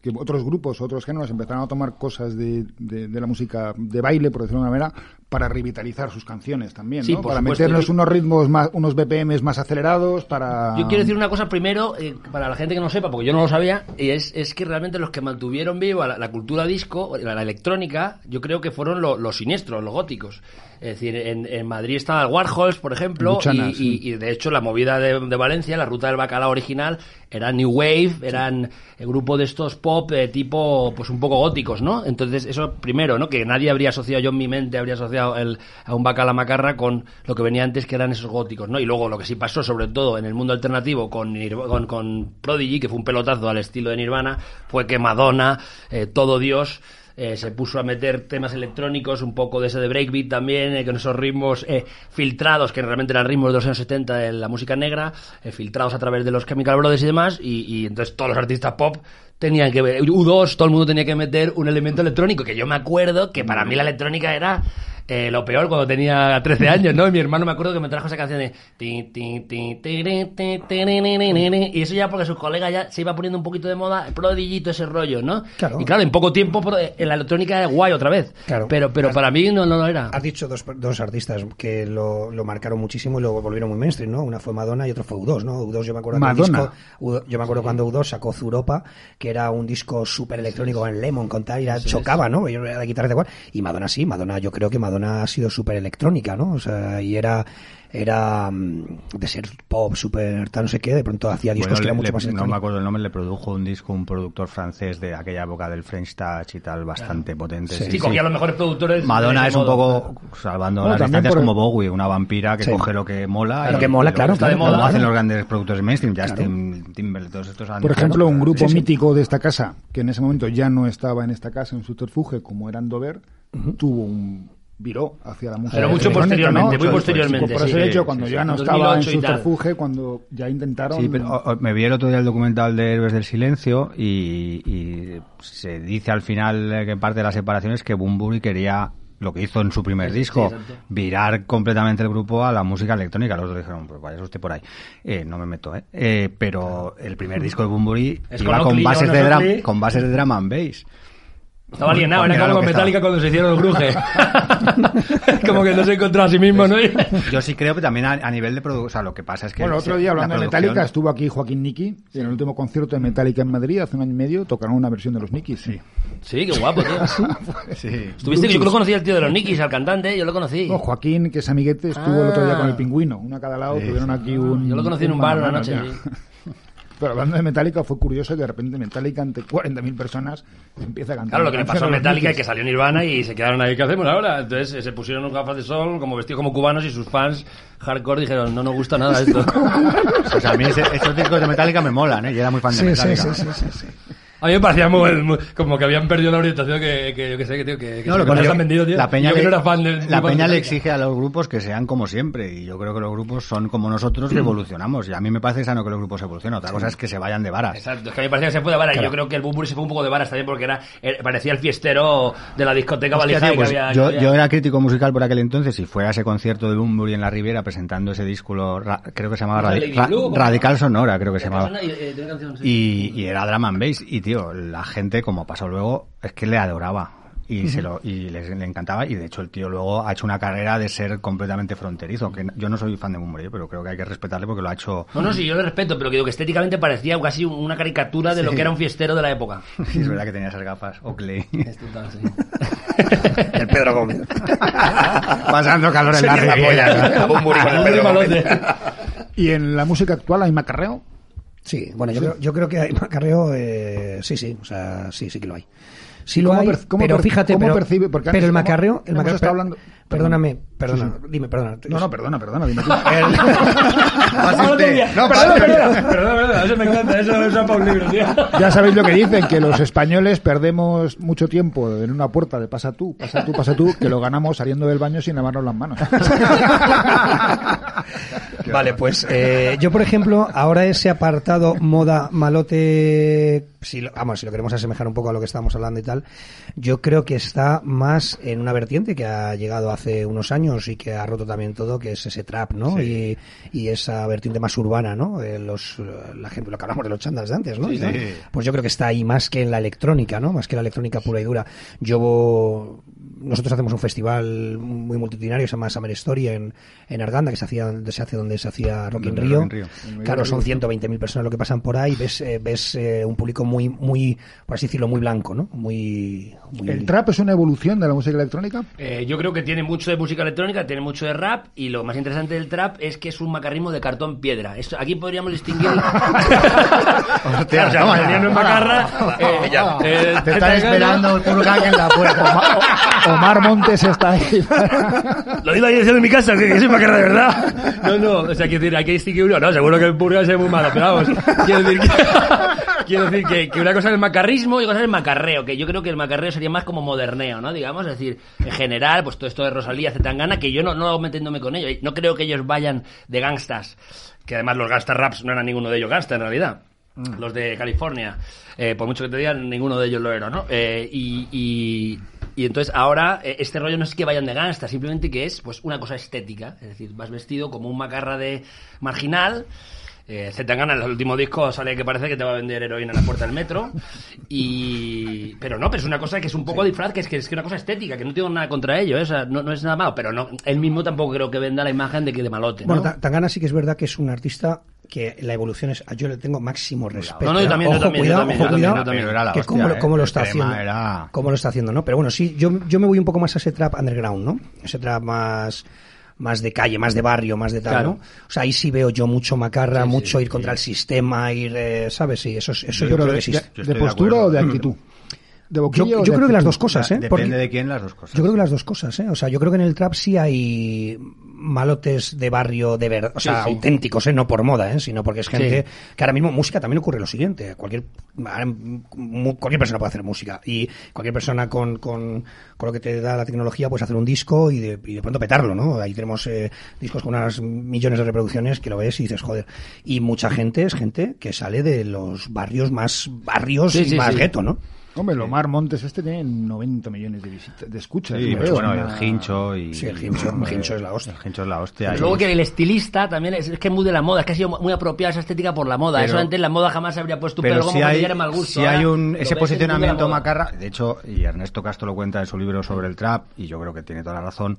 que otros grupos, otros géneros empezaron a tomar cosas de, de- la música de baile, por decirlo de una manera, para revitalizar sus canciones también, Sí, ¿no? Para supuesto. meternos unos ritmos más, unos BPMs más acelerados, para... Yo quiero decir una cosa primero, eh, para la gente que no sepa, porque yo no lo sabía, y es, es que realmente los que mantuvieron viva la, la cultura disco, la, la electrónica, yo creo que fueron lo- los siniestros, los góticos. Es decir, en, en Madrid estaba el Warhols, por ejemplo, Luchana, y, sí. y- y de hecho la movida de, de Valencia, la ruta del bacalao original, era New Wave, eran el grupo de estos pop eh, tipo, pues un poco góticos, ¿no? Entonces, eso primero, ¿no? Que nadie habría asociado, yo en mi mente habría asociado el, a un bacala macarra con lo que venía antes, que eran esos góticos, ¿no? Y luego lo que sí pasó, sobre todo en el mundo alternativo, con, con, Prodigy, que fue un pelotazo al estilo de Nirvana, fue que Madonna, eh, todo Dios, eh, se puso a meter temas electrónicos, un poco de ese de breakbeat también, eh, con esos ritmos filtrados, que realmente eran ritmos de los años 70 en la música negra, filtrados a través de los Chemical Brothers y demás, y, y entonces todos los artistas pop tenían que ver, U2, todo el mundo tenía que meter un elemento electrónico, que yo me acuerdo que para mí la electrónica era eh, lo peor cuando tenía 13 años, ¿no? Y mi hermano me acuerdo que me trajo esa canción de... Y eso ya porque sus colegas ya se iba poniendo un poquito de moda, prodigito ese rollo, ¿no? Claro. Y claro, en poco tiempo pro- en la electrónica es guay otra vez. Claro. Pero, pero para mí no, no lo era. Has dicho dos, dos artistas que lo, lo marcaron muchísimo y lo volvieron muy mainstream, ¿no? Una fue Madonna y otro fue U2, ¿no? U2 yo me acuerdo Madonna. disco- U2 yo me acuerdo cuando U2 sacó Zuropa, que era un disco súper electrónico con Lemon, con tal, y era- chocaba, ¿no? Yo era de guitarra de. Y Madonna sí, Madonna, yo creo que Madonna ha sido súper electrónica, ¿no? O sea, y era era mm, de ser pop, súper tal, no sé qué, de pronto hacía discos Bueno, que eran mucho le- más no me electrónicos. acuerdo el nombre, le produjo un disco un productor francés de aquella época del French Touch y tal, bastante potente. Sí. Sí, sí, cogía los mejores productores. Madonna es un poco, salvando Bueno, las distancias, por- como Bowie, una vampira que Sí. coge lo que mola. Lo y- que mola, y claro, está de claro, moda. Como claro. hacen los grandes productores mainstream, Justin Timberlake, todos estos Por ejemplo, un grupo Sí, sí. mítico de esta casa, que en ese momento ya no estaba en esta casa, en subterfuge, como era Dover, tuvo un viró hacia la música. Pero mucho posteriormente, ¿no? muy posteriormente, Por sí. eso he dicho, Sí, cuando sí, ya sí. no estaba en 2008 y tal. subterfuge, cuando ya intentaron... Sí, pero o- o- me vi el otro día el documental de Héroes del Silencio y, y se dice al final eh, que parte de la separación es que Bumburi quería lo que hizo en su primer disco, virar completamente el grupo a la música electrónica. Los otros dijeron, pues vaya usted por ahí. Eh, no me meto, ¿eh? Eh, pero el primer disco de Bumburi Es iba con bases, no, de Oakley. con bases de drum and bass. Estaba alienado, era como con Metallica cuando se hicieron el bruje. como que no se encontró a sí mismo, ¿no? Yo sí creo que también a, a nivel de producción, o sea, lo que pasa es que... Bueno, el otro día, la hablando de producción- Metallica, estuvo aquí Joaquín Niki, en el último concierto de Metallica en Madrid, hace un año y medio, tocaron una versión de los Nikis. Sí. Sí, qué guapo, tío. Sí. Estuviste, yo lo conocí al tío de los Nikis, al cantante, yo lo conocí. No, Joaquín, que es amiguete, estuvo el otro día Ah. con el pingüino, uno a cada lado, tuvieron aquí un... Yo lo conocí en un bar una noche. sí. Pero hablando de Metallica, fue curioso que de repente Metallica, ante 40.000 personas, empieza a cantar. Claro, lo que le pasó a Metallica es que salió Nirvana y se quedaron ahí, ¿qué hacemos ahora? Entonces eh, se pusieron unas gafas de sol, como vestidos como cubanos y sus fans hardcore dijeron, no nos gusta nada esto. Pues a mí ese- esos discos de Metallica me molan, ¿eh? Yo era muy fan de Sí, sí, Metallica. sí, sí, sí, sí. A mí me parecía muy, muy- como que habían perdido la orientación que, que yo que sé, que, tío, que, que No, lo que han vendido, tío. La peña, yo le, no era fan de, la muy fan de peña le Metallica. exige a los grupos que sean como siempre. Y yo creo que los grupos son como nosotros que evolucionamos. Y a mí me parece sano que los grupos evolucionen. Otra cosa es que se vayan de varas. Exacto, es que a mí me parecía que se fue de varas. Yo creo que el Bumburi se fue un poco de varas también porque era, eh, parecía el fiestero de la discoteca Hostia, tío, pues que había. yo, había- yo era crítico musical por aquel entonces y fue a ese concierto de Bunbury en la Riviera presentando ese disco, ra- creo que se llamaba Radi- Lady Ra- Blue, ¿cómo? Radical Sonora, creo que se llamaba. Y, eh. Y, y era drum and bass. Y tío, la gente, como pasó luego, es que le adoraba. Y, se lo, y les, le encantaba. Y de hecho, el tío luego ha hecho una carrera de ser completamente fronterizo. Que yo no soy fan de Bunbury, pero creo que hay que respetarle porque lo ha hecho. No, no, sí, yo le respeto, pero que digo que estéticamente parecía casi una caricatura de lo que era un fiestero de la época. Sí, es verdad que tenía esas gafas. Oakley. Es total, sí. El Pedro Gómez. Pasando calor en la la polla, ¿no? Y en la música actual hay macarreo. Sí, bueno, yo, Creo, yo creo que hay macarreo, eh, sí, sí, o sea, sí, sí que lo hay. Sí lo ¿Cómo hay, per- pero per- fíjate, cómo pero, percibe? Porque pero el macarreo, el macarreo, estado hablando- perdóname, perdona, Sí, sí. dime, perdona. No, no, perdona, perdona, dime tú. El- usted. No, perdona, perdona, eso me encanta, eso eso es para un libro, tío. Ya sabéis lo que dicen, que los españoles perdemos mucho tiempo en una puerta de pasa tú, pasa tú, pasa tú, que lo ganamos saliendo del baño sin lavarnos las manos. Vale, pues eh, yo, por ejemplo, ahora ese apartado moda malote, si lo, vamos, si lo queremos asemejar un poco a lo que estábamos hablando y tal, yo creo que está más en una vertiente que ha llegado hace unos años y que ha roto también todo, que es ese trap, ¿no? Y, y esa vertiente más urbana, ¿no? Los, la gente, lo que hablamos de los chandas de antes, ¿no? Pues yo creo que está ahí más que en la electrónica, ¿no? Más que la electrónica pura y dura. Yo nosotros hacemos un festival muy multitudinario, se llama Summer Story en, en Arganda, que se hacía se hace donde se hacía Rock in Rio. Rock in Rio. Claro, son 120.000 personas lo que pasan por ahí, ves eh, ves eh, un público muy muy por así decirlo muy blanco, ¿no? Muy, muy ¿El trap es una evolución de la música electrónica? Eh, yo creo que tiene mucho de música electrónica, tiene mucho de rap y lo más interesante del trap es que es un macarrismo de cartón piedra. Esto- aquí podríamos distinguir. Hostia, o sea, vendiendo en macarra. eh, eh, Te están esperando en la puerta. Omar Montes está ahí. Lo digo ahí diciendo en mi casa, que, que soy macarra de verdad. No, no, o sea, quiero decir, hay que distinguir uno. No, seguro que el purga es muy malo, pero vamos. Quiero decir que. Quiero decir que, que una cosa es el macarrismo y otra cosa es el macarreo, que yo creo que el macarreo sería más como moderneo, ¿no? Digamos, es decir, en general, pues todo esto de Rosalía, Zetangana, que yo no, no metiéndome con ello, no creo que ellos vayan de gangstas, que además los gangsta raps no eran ninguno de ellos gangsta en realidad. Los de California, eh, por mucho que te digan, ninguno de ellos lo era, ¿no? Eh, y, y, y entonces ahora eh, este rollo no es que vayan de gangsta, simplemente que es pues una cosa estética, es decir, vas vestido como un macarra de marginal. Eh, Zetangana en el último disco sale que parece que te va a vender heroína en la puerta del metro y pero no pero es una cosa que es un poco disfraz que es que es que una cosa estética que no tengo nada contra ello ¿eh? o sea, no, no es nada malo pero no él mismo tampoco creo que venda la imagen de que de malote ¿no? Bueno, Ta- Tangana sí que es verdad que es un artista que la evolución es. Yo le tengo máximo respeto. No, no, yo también, yo Ojo, también, yo cuidado, también, yo cuidado, yo también. Que hostia, cómo, lo- ¿eh? cómo lo El está haciendo. era- Cómo lo está haciendo, ¿no? Pero bueno, sí, yo, yo me voy un poco más a ese trap underground, ¿no? Ese trap más más de calle, más de barrio, más de tal, Claro. ¿no? O sea, ahí sí veo yo mucho macarra, Sí, mucho sí. ir contra el sistema, ir, eh, ¿sabes? Sí, eso, es- eso Pero yo creo de, que sí. de- Yo de estoy de postura o de actitud. De Yo, yo creo que las dos cosas, ¿eh? Depende Porque- de quién las dos cosas. Yo creo que las dos cosas, ¿eh? O sea, yo creo que en el trap sí hay malotes de barrio de verdad, o sea, Sí, sí. auténticos, ¿eh? No por moda, ¿eh? Sino porque es gente Sí. que ahora mismo música también ocurre lo siguiente. Cualquier, cualquier persona puede hacer música y cualquier persona con, con, con lo que te da la tecnología puede hacer un disco y de, y de pronto petarlo, ¿no? Ahí tenemos eh, discos con unas millones de reproducciones que lo ves y dices, joder. Y mucha gente es gente que sale de los barrios más barrios y más gueto, ¿no? Hombre, Lomar Montes este tiene 90 millones de visitas, de escuchas. Sí, pero bueno, una- el hincho y... Sí, el hincho, el hincho es la hostia. El hincho es la hostia. Y y- luego que el estilista también es, es que es muy de la moda, es que ha sido muy apropiada esa estética por la moda. Pero- Eso antes la moda jamás se habría puesto un pero pelo como si cuando hay, ya era mal gusto. si hay un, ese posicionamiento macarra, de hecho, y Ernesto Castro lo cuenta en su libro sobre el trap, y yo creo que tiene toda la razón,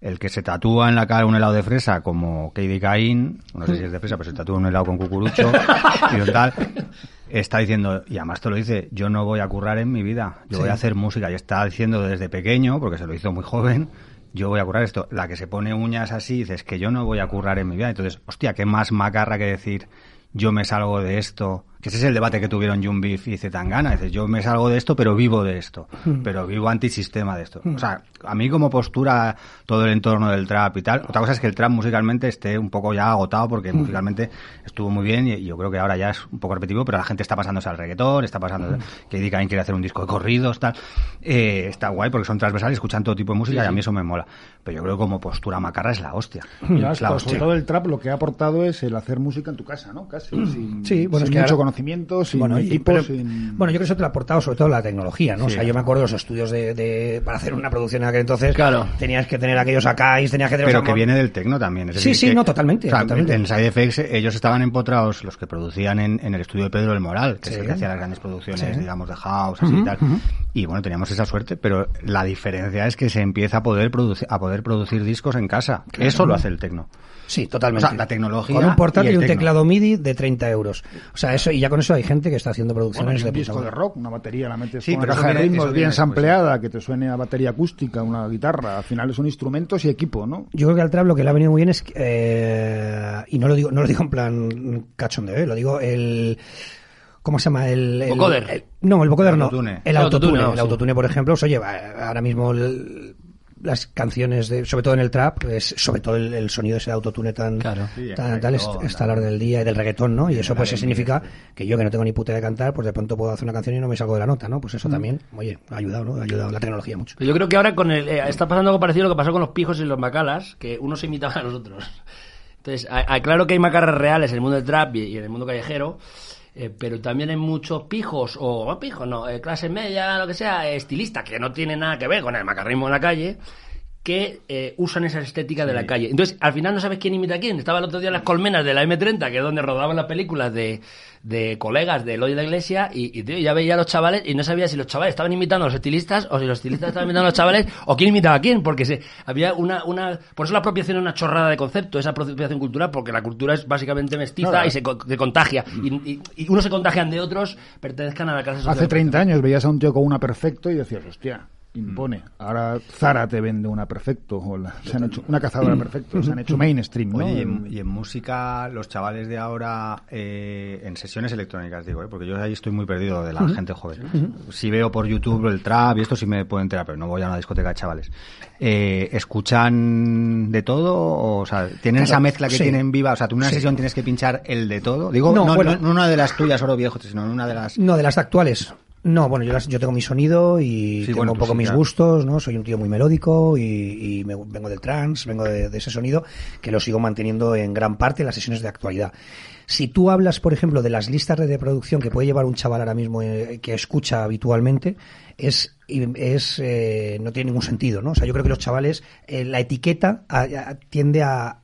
el que se tatúa en la cara un helado de fresa como Katie Caín, no sé si es de fresa, pero se tatúa un helado con cucurucho y un tal, está diciendo, y además te lo dice, yo no voy a currar en mi vida, yo voy a hacer música, y está diciendo desde pequeño, porque se lo hizo muy joven, yo voy a currar esto. La que se pone uñas así, dices que yo no voy a currar en mi vida. Entonces, hostia, qué más macarra que decir yo me salgo de esto. Que ese es el debate que tuvieron Jun Beef y Zetangana. Dices, yo me salgo de esto, pero vivo de esto. Pero vivo antisistema de esto. O sea, a mí como postura todo el entorno del trap y tal. Otra cosa es que el trap musicalmente esté un poco ya agotado porque musicalmente estuvo muy bien y, yo creo que ahora ya es un poco repetitivo, pero la gente está pasándose al reggaetón, está pasando que Eddie Cain quiere hacer un disco de corridos, tal. Eh, está guay porque son transversales, escuchan todo tipo de música y a mí eso me mola. Pero yo creo que como postura macarra es la hostia. Es la hostia. sobre todo el trap lo que ha aportado es el hacer música en tu casa, ¿no? Casi. Sin, Sí, bueno, sin es que mucho ahora- conocimiento, sin bueno, y- pero- bueno, yo creo que eso te lo ha aportado sobre todo la tecnología, ¿no? Sí. O sea, yo me acuerdo de los estudios de, de- para hacer una producción en aquel entonces. Claro. Tenías que tener aquellos acáis, tenías que tener. Pero que viene del tecno también. es Sí, decir, sí, que- no, totalmente, o sea, totalmente. En SideFX ellos estaban empotrados, los que producían en, en el estudio de Pedro del Moral, que es Sí. el que hacía las grandes producciones, Sí. digamos, de house, así y tal. Y bueno, teníamos esa suerte, pero la diferencia es que se empieza a poder producir, a poder producir discos en casa. Eso lo hace el tecno. Sí, totalmente. O sea, la tecnología Con un portátil y y el un teclado MIDI de 30 euros. O sea, eso, y ya con eso hay gente que está haciendo Bueno, producciones de un puta disco de rock, una batería la metes Sí, con una caja de ritmos bien viene después, sampleada, que te suene a batería acústica, una guitarra. Al final son instrumentos y equipo, ¿no? Yo creo que al trap lo que le ha venido muy bien es eh, y no lo digo, no lo digo en plan cachondeo, ¿eh? lo digo el ¿cómo se llama? El, el- el- no, el vocoder no. Autotune. El El autotune, autotune, no, el sí. autotune, por ejemplo, pues, oye, ahora mismo el- las canciones de, sobre todo en el trap, es sobre todo el, el sonido ese de autotune tan, Claro. Sí, el tan tal es- está a la hora del día y del reggaetón, ¿no? Y eso pues significa que yo que no tengo ni puta de cantar, pues de pronto puedo hacer una canción y no me salgo de la nota, ¿no? Pues eso también, oye, ha ayudado, ¿no? Ha ayudado la tecnología mucho. Pero Yo creo que ahora con el, eh, está pasando algo parecido a lo que pasó con los pijos y los macalas, que unos se imitaban a los otros. Entonces, hay- hay- claro que hay macarras reales en el mundo del trap y, y en el mundo callejero, eh, pero también hay muchos pijos, o no, pijos, no, eh, clase media, lo que sea, estilistas, que no tienen nada que ver con el macarrismo en la calle, que eh, usan esa estética de la calle. Entonces, al final no sabes quién imita a quién. Estaba el otro día en las colmenas de la M30, que es donde rodaban las películas de, de colegas de Eloy de la Iglesia, y, y, tío, ya veía a los chavales y no sabía si los chavales estaban imitando a los estilistas o si los estilistas estaban imitando a los chavales o quién imitaba a quién, porque se, había una, una... Por eso la apropiación es una chorrada de concepto, esa apropiación cultural, porque la cultura es básicamente mestiza y se, se contagia. Y, y, y unos se contagian de otros, pertenezcan a la clase social. Hace 30 años veías a un tío con una perfecto y decías, hostia, impone. Ahora Zara te vende una perfecto, o la- se han hecho una cazadora perfecto, se han hecho mainstream, ¿no? Oye, y en, y en música, los chavales de ahora, eh, en sesiones electrónicas, digo, ¿eh? porque yo ahí estoy muy perdido de la gente joven. Si veo por YouTube el trap y esto sí me puedo enterar, pero no voy a una discoteca de chavales. Eh, ¿Escuchan de todo? O, sea, ¿tienen Claro, esa mezcla que sí. tienen viva? O sea, tú en una Sí. sesión tienes que pinchar el de todo. Digo, No, no, bueno. no, no una de las tuyas, oro viejo, sino una de las... No, de las actuales. No, bueno, yo, tengo mi sonido y Sí, tengo bueno, un tú poco sí, mis claro. gustos, ¿no? Soy un tío muy melódico y, y me- vengo del trance, vengo de, de ese sonido que lo sigo manteniendo en gran parte en las sesiones de actualidad. Si tú hablas, por ejemplo, de las listas de reproducción que puede llevar un chaval ahora mismo eh, que escucha habitualmente, es, es eh, no tiene ningún sentido, ¿no? O sea, yo creo que los chavales, eh, la etiqueta a- a- tiende a,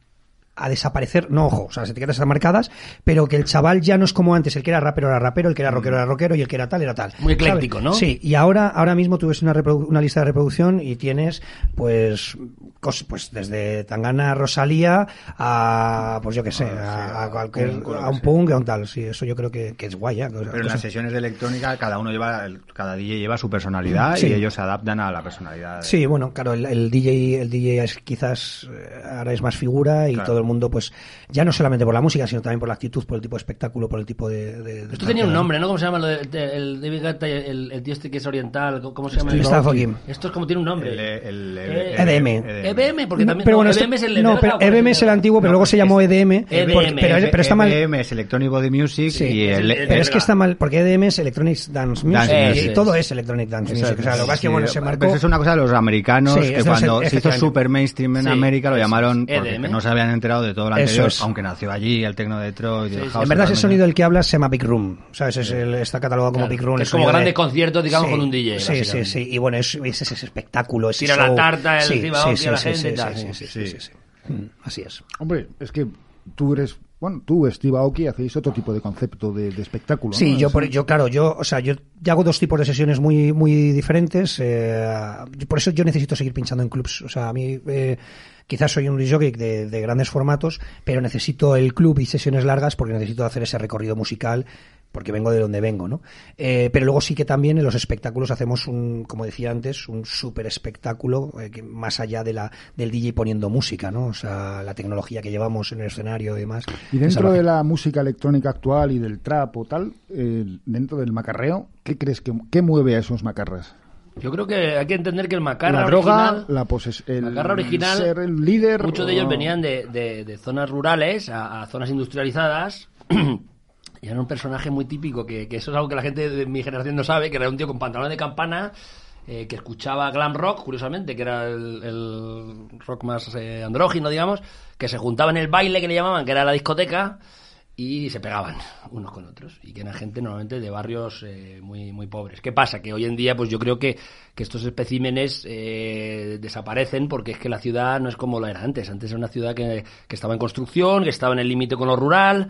a desaparecer, no ojo, o sea, las etiquetas están marcadas, pero que el chaval ya no es como antes, el que era rapero era rapero, el que era rockero era rockero y el que era tal era tal. Muy ecléctico, ¿sabes? ¿no? Sí, y ahora, ahora mismo tú ves una, una lista de reproducción y tienes, pues, cos- pues desde Tangana Rosalía a, pues yo qué sé, a, a cualquier, a un punk, a un tal, sí, eso yo creo que, que es guay, ya, Pero en las sesiones de electrónica cada uno lleva, el- cada DJ lleva su personalidad Sí. y ellos se adaptan a la personalidad. de- Sí, bueno, claro, el, el DJ, el DJ es quizás eh, ahora es más figura y Claro. todo el mundo, pues, ya no solamente por la música, sino también por la actitud, por el tipo de espectáculo, por el tipo de. de- de Esto tenía un nombre, ¿no? ¿Cómo se llama? Lo de- de- el David Guetta, el, el tío este que es oriental, ¿cómo se llama? Steve Aoki. Esto es como tiene un nombre. El, el, Eh, EDM. EBM, porque No, también pero bueno, EBM este- es el no, pero EBM es el antiguo, pero luego se llamó EDM, EDM, porque- pero, pero está mal. EDM es Electronic Body Music Sí, y el, el- Pero es que está mal, porque EDM es Electronic Dance Music, Dance y todo es Electronic Dance Music. O sea, lo es que, bueno, se marcó... Eso es una cosa de los americanos Sí, que cuando el- se hizo super mainstream en América lo llamaron porque EDM. no se habían enterado de todo lo Eso anterior, es. aunque nació allí el techno de Detroit. el Sí, sí. house En verdad ese sonido del que hablas se llama Big Room, ¿sabes? Es el- está catalogado como Claro, Big Room. el es como grandes de- conciertos, digamos, Sí, con un DJ, Sí, sí, sí. Y bueno, es, es ese espectáculo, ese Tira la show. tarta, el sí, sí, a la gente sí, y tal, sí, sí. sí, sí, sí, sí. Mm, Así es. Hombre, es que tú eres, bueno, tú, Steve Aoki, hacéis otro tipo de concepto de, de espectáculo. Sí, ¿no? yo, por, yo claro, yo, o sea, yo, yo hago dos tipos de sesiones muy, muy diferentes. eh, por eso yo necesito seguir pinchando en clubs. O sea, a mí eh, quizás soy un de, de grandes formatos, pero necesito el club y sesiones largas porque necesito hacer ese recorrido musical porque vengo de donde vengo, ¿no? Eh, pero luego sí que también en los espectáculos hacemos un, como decía antes, un súper espectáculo eh, que más allá de la, del DJ poniendo música, ¿no? O sea, la tecnología que llevamos en el escenario y demás. Y dentro de la música electrónica actual y del trap o tal, eh, dentro del macarreo, ¿qué crees que qué mueve a esos macarras? Yo creo que hay que entender que el macarra la droga, original, la poses, el macarra original, ser el líder. muchos de o- ellos venían de, de- de zonas rurales a, a zonas industrializadas. Y era un personaje muy típico, que, eso es algo que la gente de mi generación no sabe, que era un tío con pantalones de campana, eh, que escuchaba glam rock, curiosamente, que era el, rock más eh, andrógino, digamos, que se juntaba en el baile que le llamaban, que era la discoteca, y se pegaban unos con otros. Y que eran gente normalmente de barrios eh, muy, muy pobres. ¿Qué pasa? Que hoy en día, pues yo creo que, que estos especímenes eh, desaparecen porque es que la ciudad no es como lo era antes. Antes era una ciudad que, que estaba en construcción, que estaba en el límite con lo rural,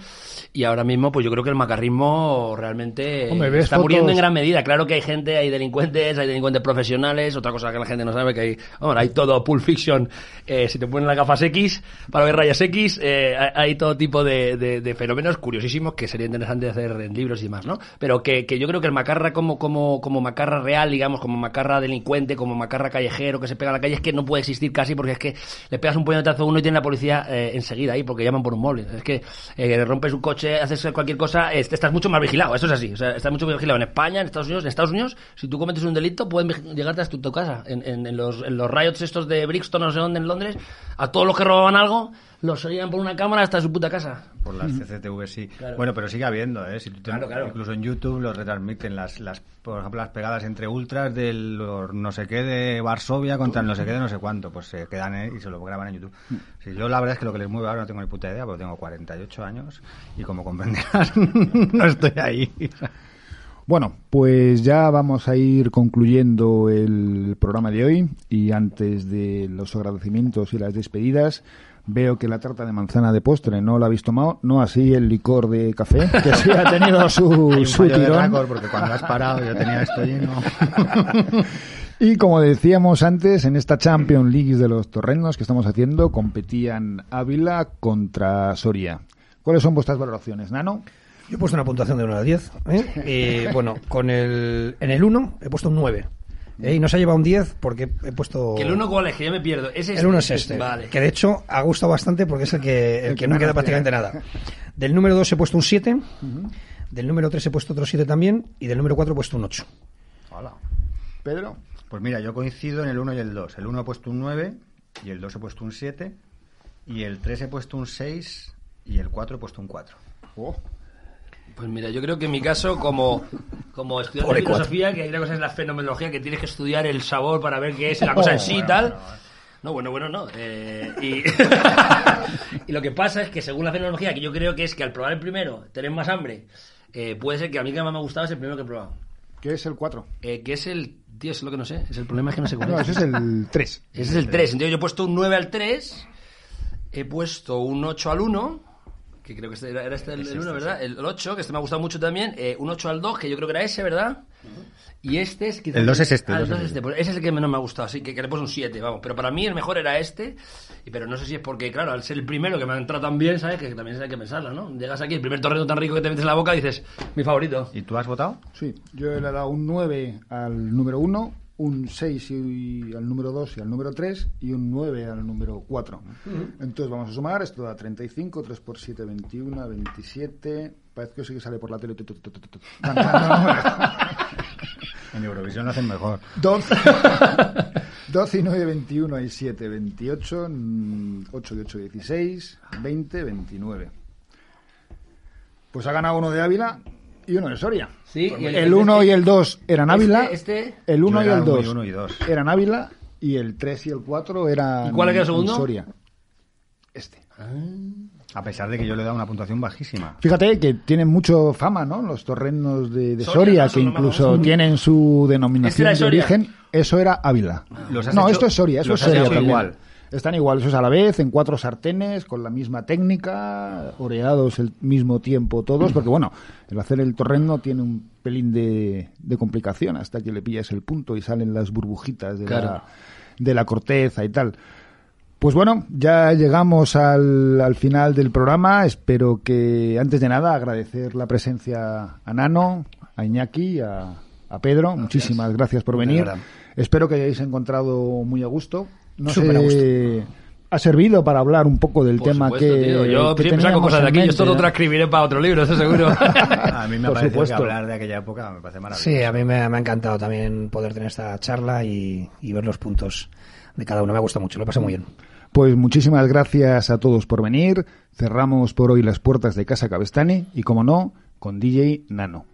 y ahora mismo, pues yo creo que el macarrismo realmente Hombre, está muriendo en gran medida. Claro que hay gente, hay delincuentes, hay delincuentes profesionales, otra cosa que la gente no sabe que hay, bueno, hay todo Pulp Fiction, eh, si te ponen las gafas X para ver rayas X, eh, hay, hay todo tipo de, de- de fenómenos curiosísimos que sería interesante hacer en libros y demás, ¿no? Pero que, que yo creo que el macarra como, como, como macarra real, digamos, como macarra delincuente, como macarra callejero que se pega a la calle, es que no puede existir casi porque es que le pegas un puñetazo a uno y tiene la policía eh, enseguida ahí porque llaman por un móvil. Es que eh, rompes un coche, haces cualquier cosa, eh, estás mucho más vigilado, eso es así. O sea, estás mucho más vigilado en España, en Estados Unidos. En Estados Unidos, si tú cometes un delito, pueden llegarte hasta tu casa. En, en- en los, en los riots estos de Brixton, no sé dónde, en Londres, a todos los que robaban algo, los oían por una cámara hasta su puta casa. Por las CCTV, sí. Claro. Bueno, pero sigue habiendo, ¿eh? Si tú te- Claro, claro. Incluso en YouTube lo retransmiten, las, las, por ejemplo, las pegadas entre ultras del los no sé qué de Varsovia contra el no sé qué de no sé cuánto, pues se quedan ¿eh? y se lo graban en YouTube. Sí, yo la verdad es que lo que les mueve ahora no tengo ni puta idea, porque tengo 48 años y como comprenderás, no estoy ahí. Bueno, pues ya vamos a ir concluyendo el programa de hoy y antes de los agradecimientos y las despedidas, veo que la tarta de manzana de postre no la habéis tomado, no así el licor de café, que sí ha tenido su, su tirón. porque cuando has parado yo tenía esto lleno. Y como decíamos antes, en esta Champions League de los torrenos que estamos haciendo, competían Ávila contra Soria. ¿Cuáles son vuestras valoraciones, Nano? Yo he puesto una puntuación de 1 a 10. ¿eh? Y bueno, con el, en el 1 he puesto un 9. ¿Eh? Y no se ha llevado un 10 porque he puesto... Que el 1 cuál es, que ya me pierdo. ¿Es este? El 1 es este. Vale. Que de hecho ha gustado bastante porque es el que, el El que que no queda prácticamente nada. Del número 2 he puesto un 7. Del número 3 he puesto otro 7 también. Y del número 4 he puesto un 8. Hola. Pedro. Pues mira, yo coincido en el 1 y el 2. El 1 he puesto un 9 y el 2 he puesto un 7 y el 3 he puesto un 6 y el 4 he puesto un 4. Oh, Pues mira, yo creo que en mi caso, como, como estudiante Pobre de cuatro. filosofía, que hay una cosa es la fenomenología, que tienes que estudiar el sabor para ver qué es la cosa en sí y tal. No, bueno, bueno, no. eh, y, y lo que pasa es que según la fenomenología, que yo creo que es que al probar el primero, tener más hambre, eh, puede ser que a mí que más me ha gustado es el primero que he probado. ¿Qué es el 4? Eh, que es el... Tío, es lo que no sé. Es el problema es que no sé cuál No, es. ese es el 3. Ese es el 3. Entonces yo he puesto un 9 al 3, he puesto un 8 al 1, que creo que este era, era este el, 1, ¿verdad? El, 8, que este me ha gustado mucho también, eh, un 8 al 2, que yo creo que era ese, ¿verdad? Y este es... quizás- El dos es este, Ah, el el dos 2 es es este. Pues ese es el que menos me ha gustado, así que, que le puse un 7, vamos. Pero para mí el mejor era este, y- pero no sé si es porque, claro, al ser el primero que me ha entrado tan bien, ¿sabes? Que también hay que pensarlo, ¿no? Llegas aquí, el primer torreno tan rico que te metes en la boca, y dices, mi favorito. ¿Y tú has votado? Sí, yo le he dado un 9 al número 1, un 6 y- al número 2 y al número 3 y un 9 al número 4. Entonces vamos a sumar, esto da 35, 3 por 7, 21, 27. Parece que sí que sale por la tele. Tu, tu, tu. En Eurovisión lo hacen mejor. 12, 12 y 9, 21 y 7, 28, mm, 8 y 8, 16, 20, 29. Pues ha ganado uno de Ávila y uno de Soria. Sí, y el 1 y el 2 eran Ávila. este- el 1 Yo y el muy 2 uno y dos. eran Ávila y el 3 y el 4 eran ¿Y cuál era el segundo? Soria. Este. A pesar de que yo le he dado una puntuación bajísima. Fíjate que tienen mucho fama, ¿no? Los torrenos de, de Soria, Soria, ¿no? que incluso tienen su denominación ¿Este era de origen. Eso era Ávila. Los has no, hecho- esto es Soria, eso los es Soria igual. Están igual, esos a la vez, en cuatro sartenes, con la misma técnica, oreados el mismo tiempo todos, porque bueno, el hacer el torreno tiene un pelín de, de complicación hasta que le pillas el punto y salen las burbujitas de, Claro. la, de la corteza y tal. Pues bueno, ya llegamos al, al final del programa. Espero que, antes de nada, agradecer la presencia a Nano, a Iñaki, a, a Pedro. Muchísimas gracias por venir. Espero que hayáis encontrado muy a gusto. No Súper a sé, ha servido para hablar un poco del Por tema supuesto, que, tío. Yo que siempre saco cosas de aquí. Yo mente, esto lo ¿no? transcribiré para otro libro, eso seguro. A mí me Por parece que hablar de aquella época me parece maravilloso. Sí, a mí me, me ha encantado también poder tener esta charla y, y ver los puntos de cada uno. Me ha gustado mucho, lo he pasado muy bien. Pues muchísimas gracias a todos por venir. Cerramos por hoy las puertas de Casa Cabestani y, como no, con DJ Nano.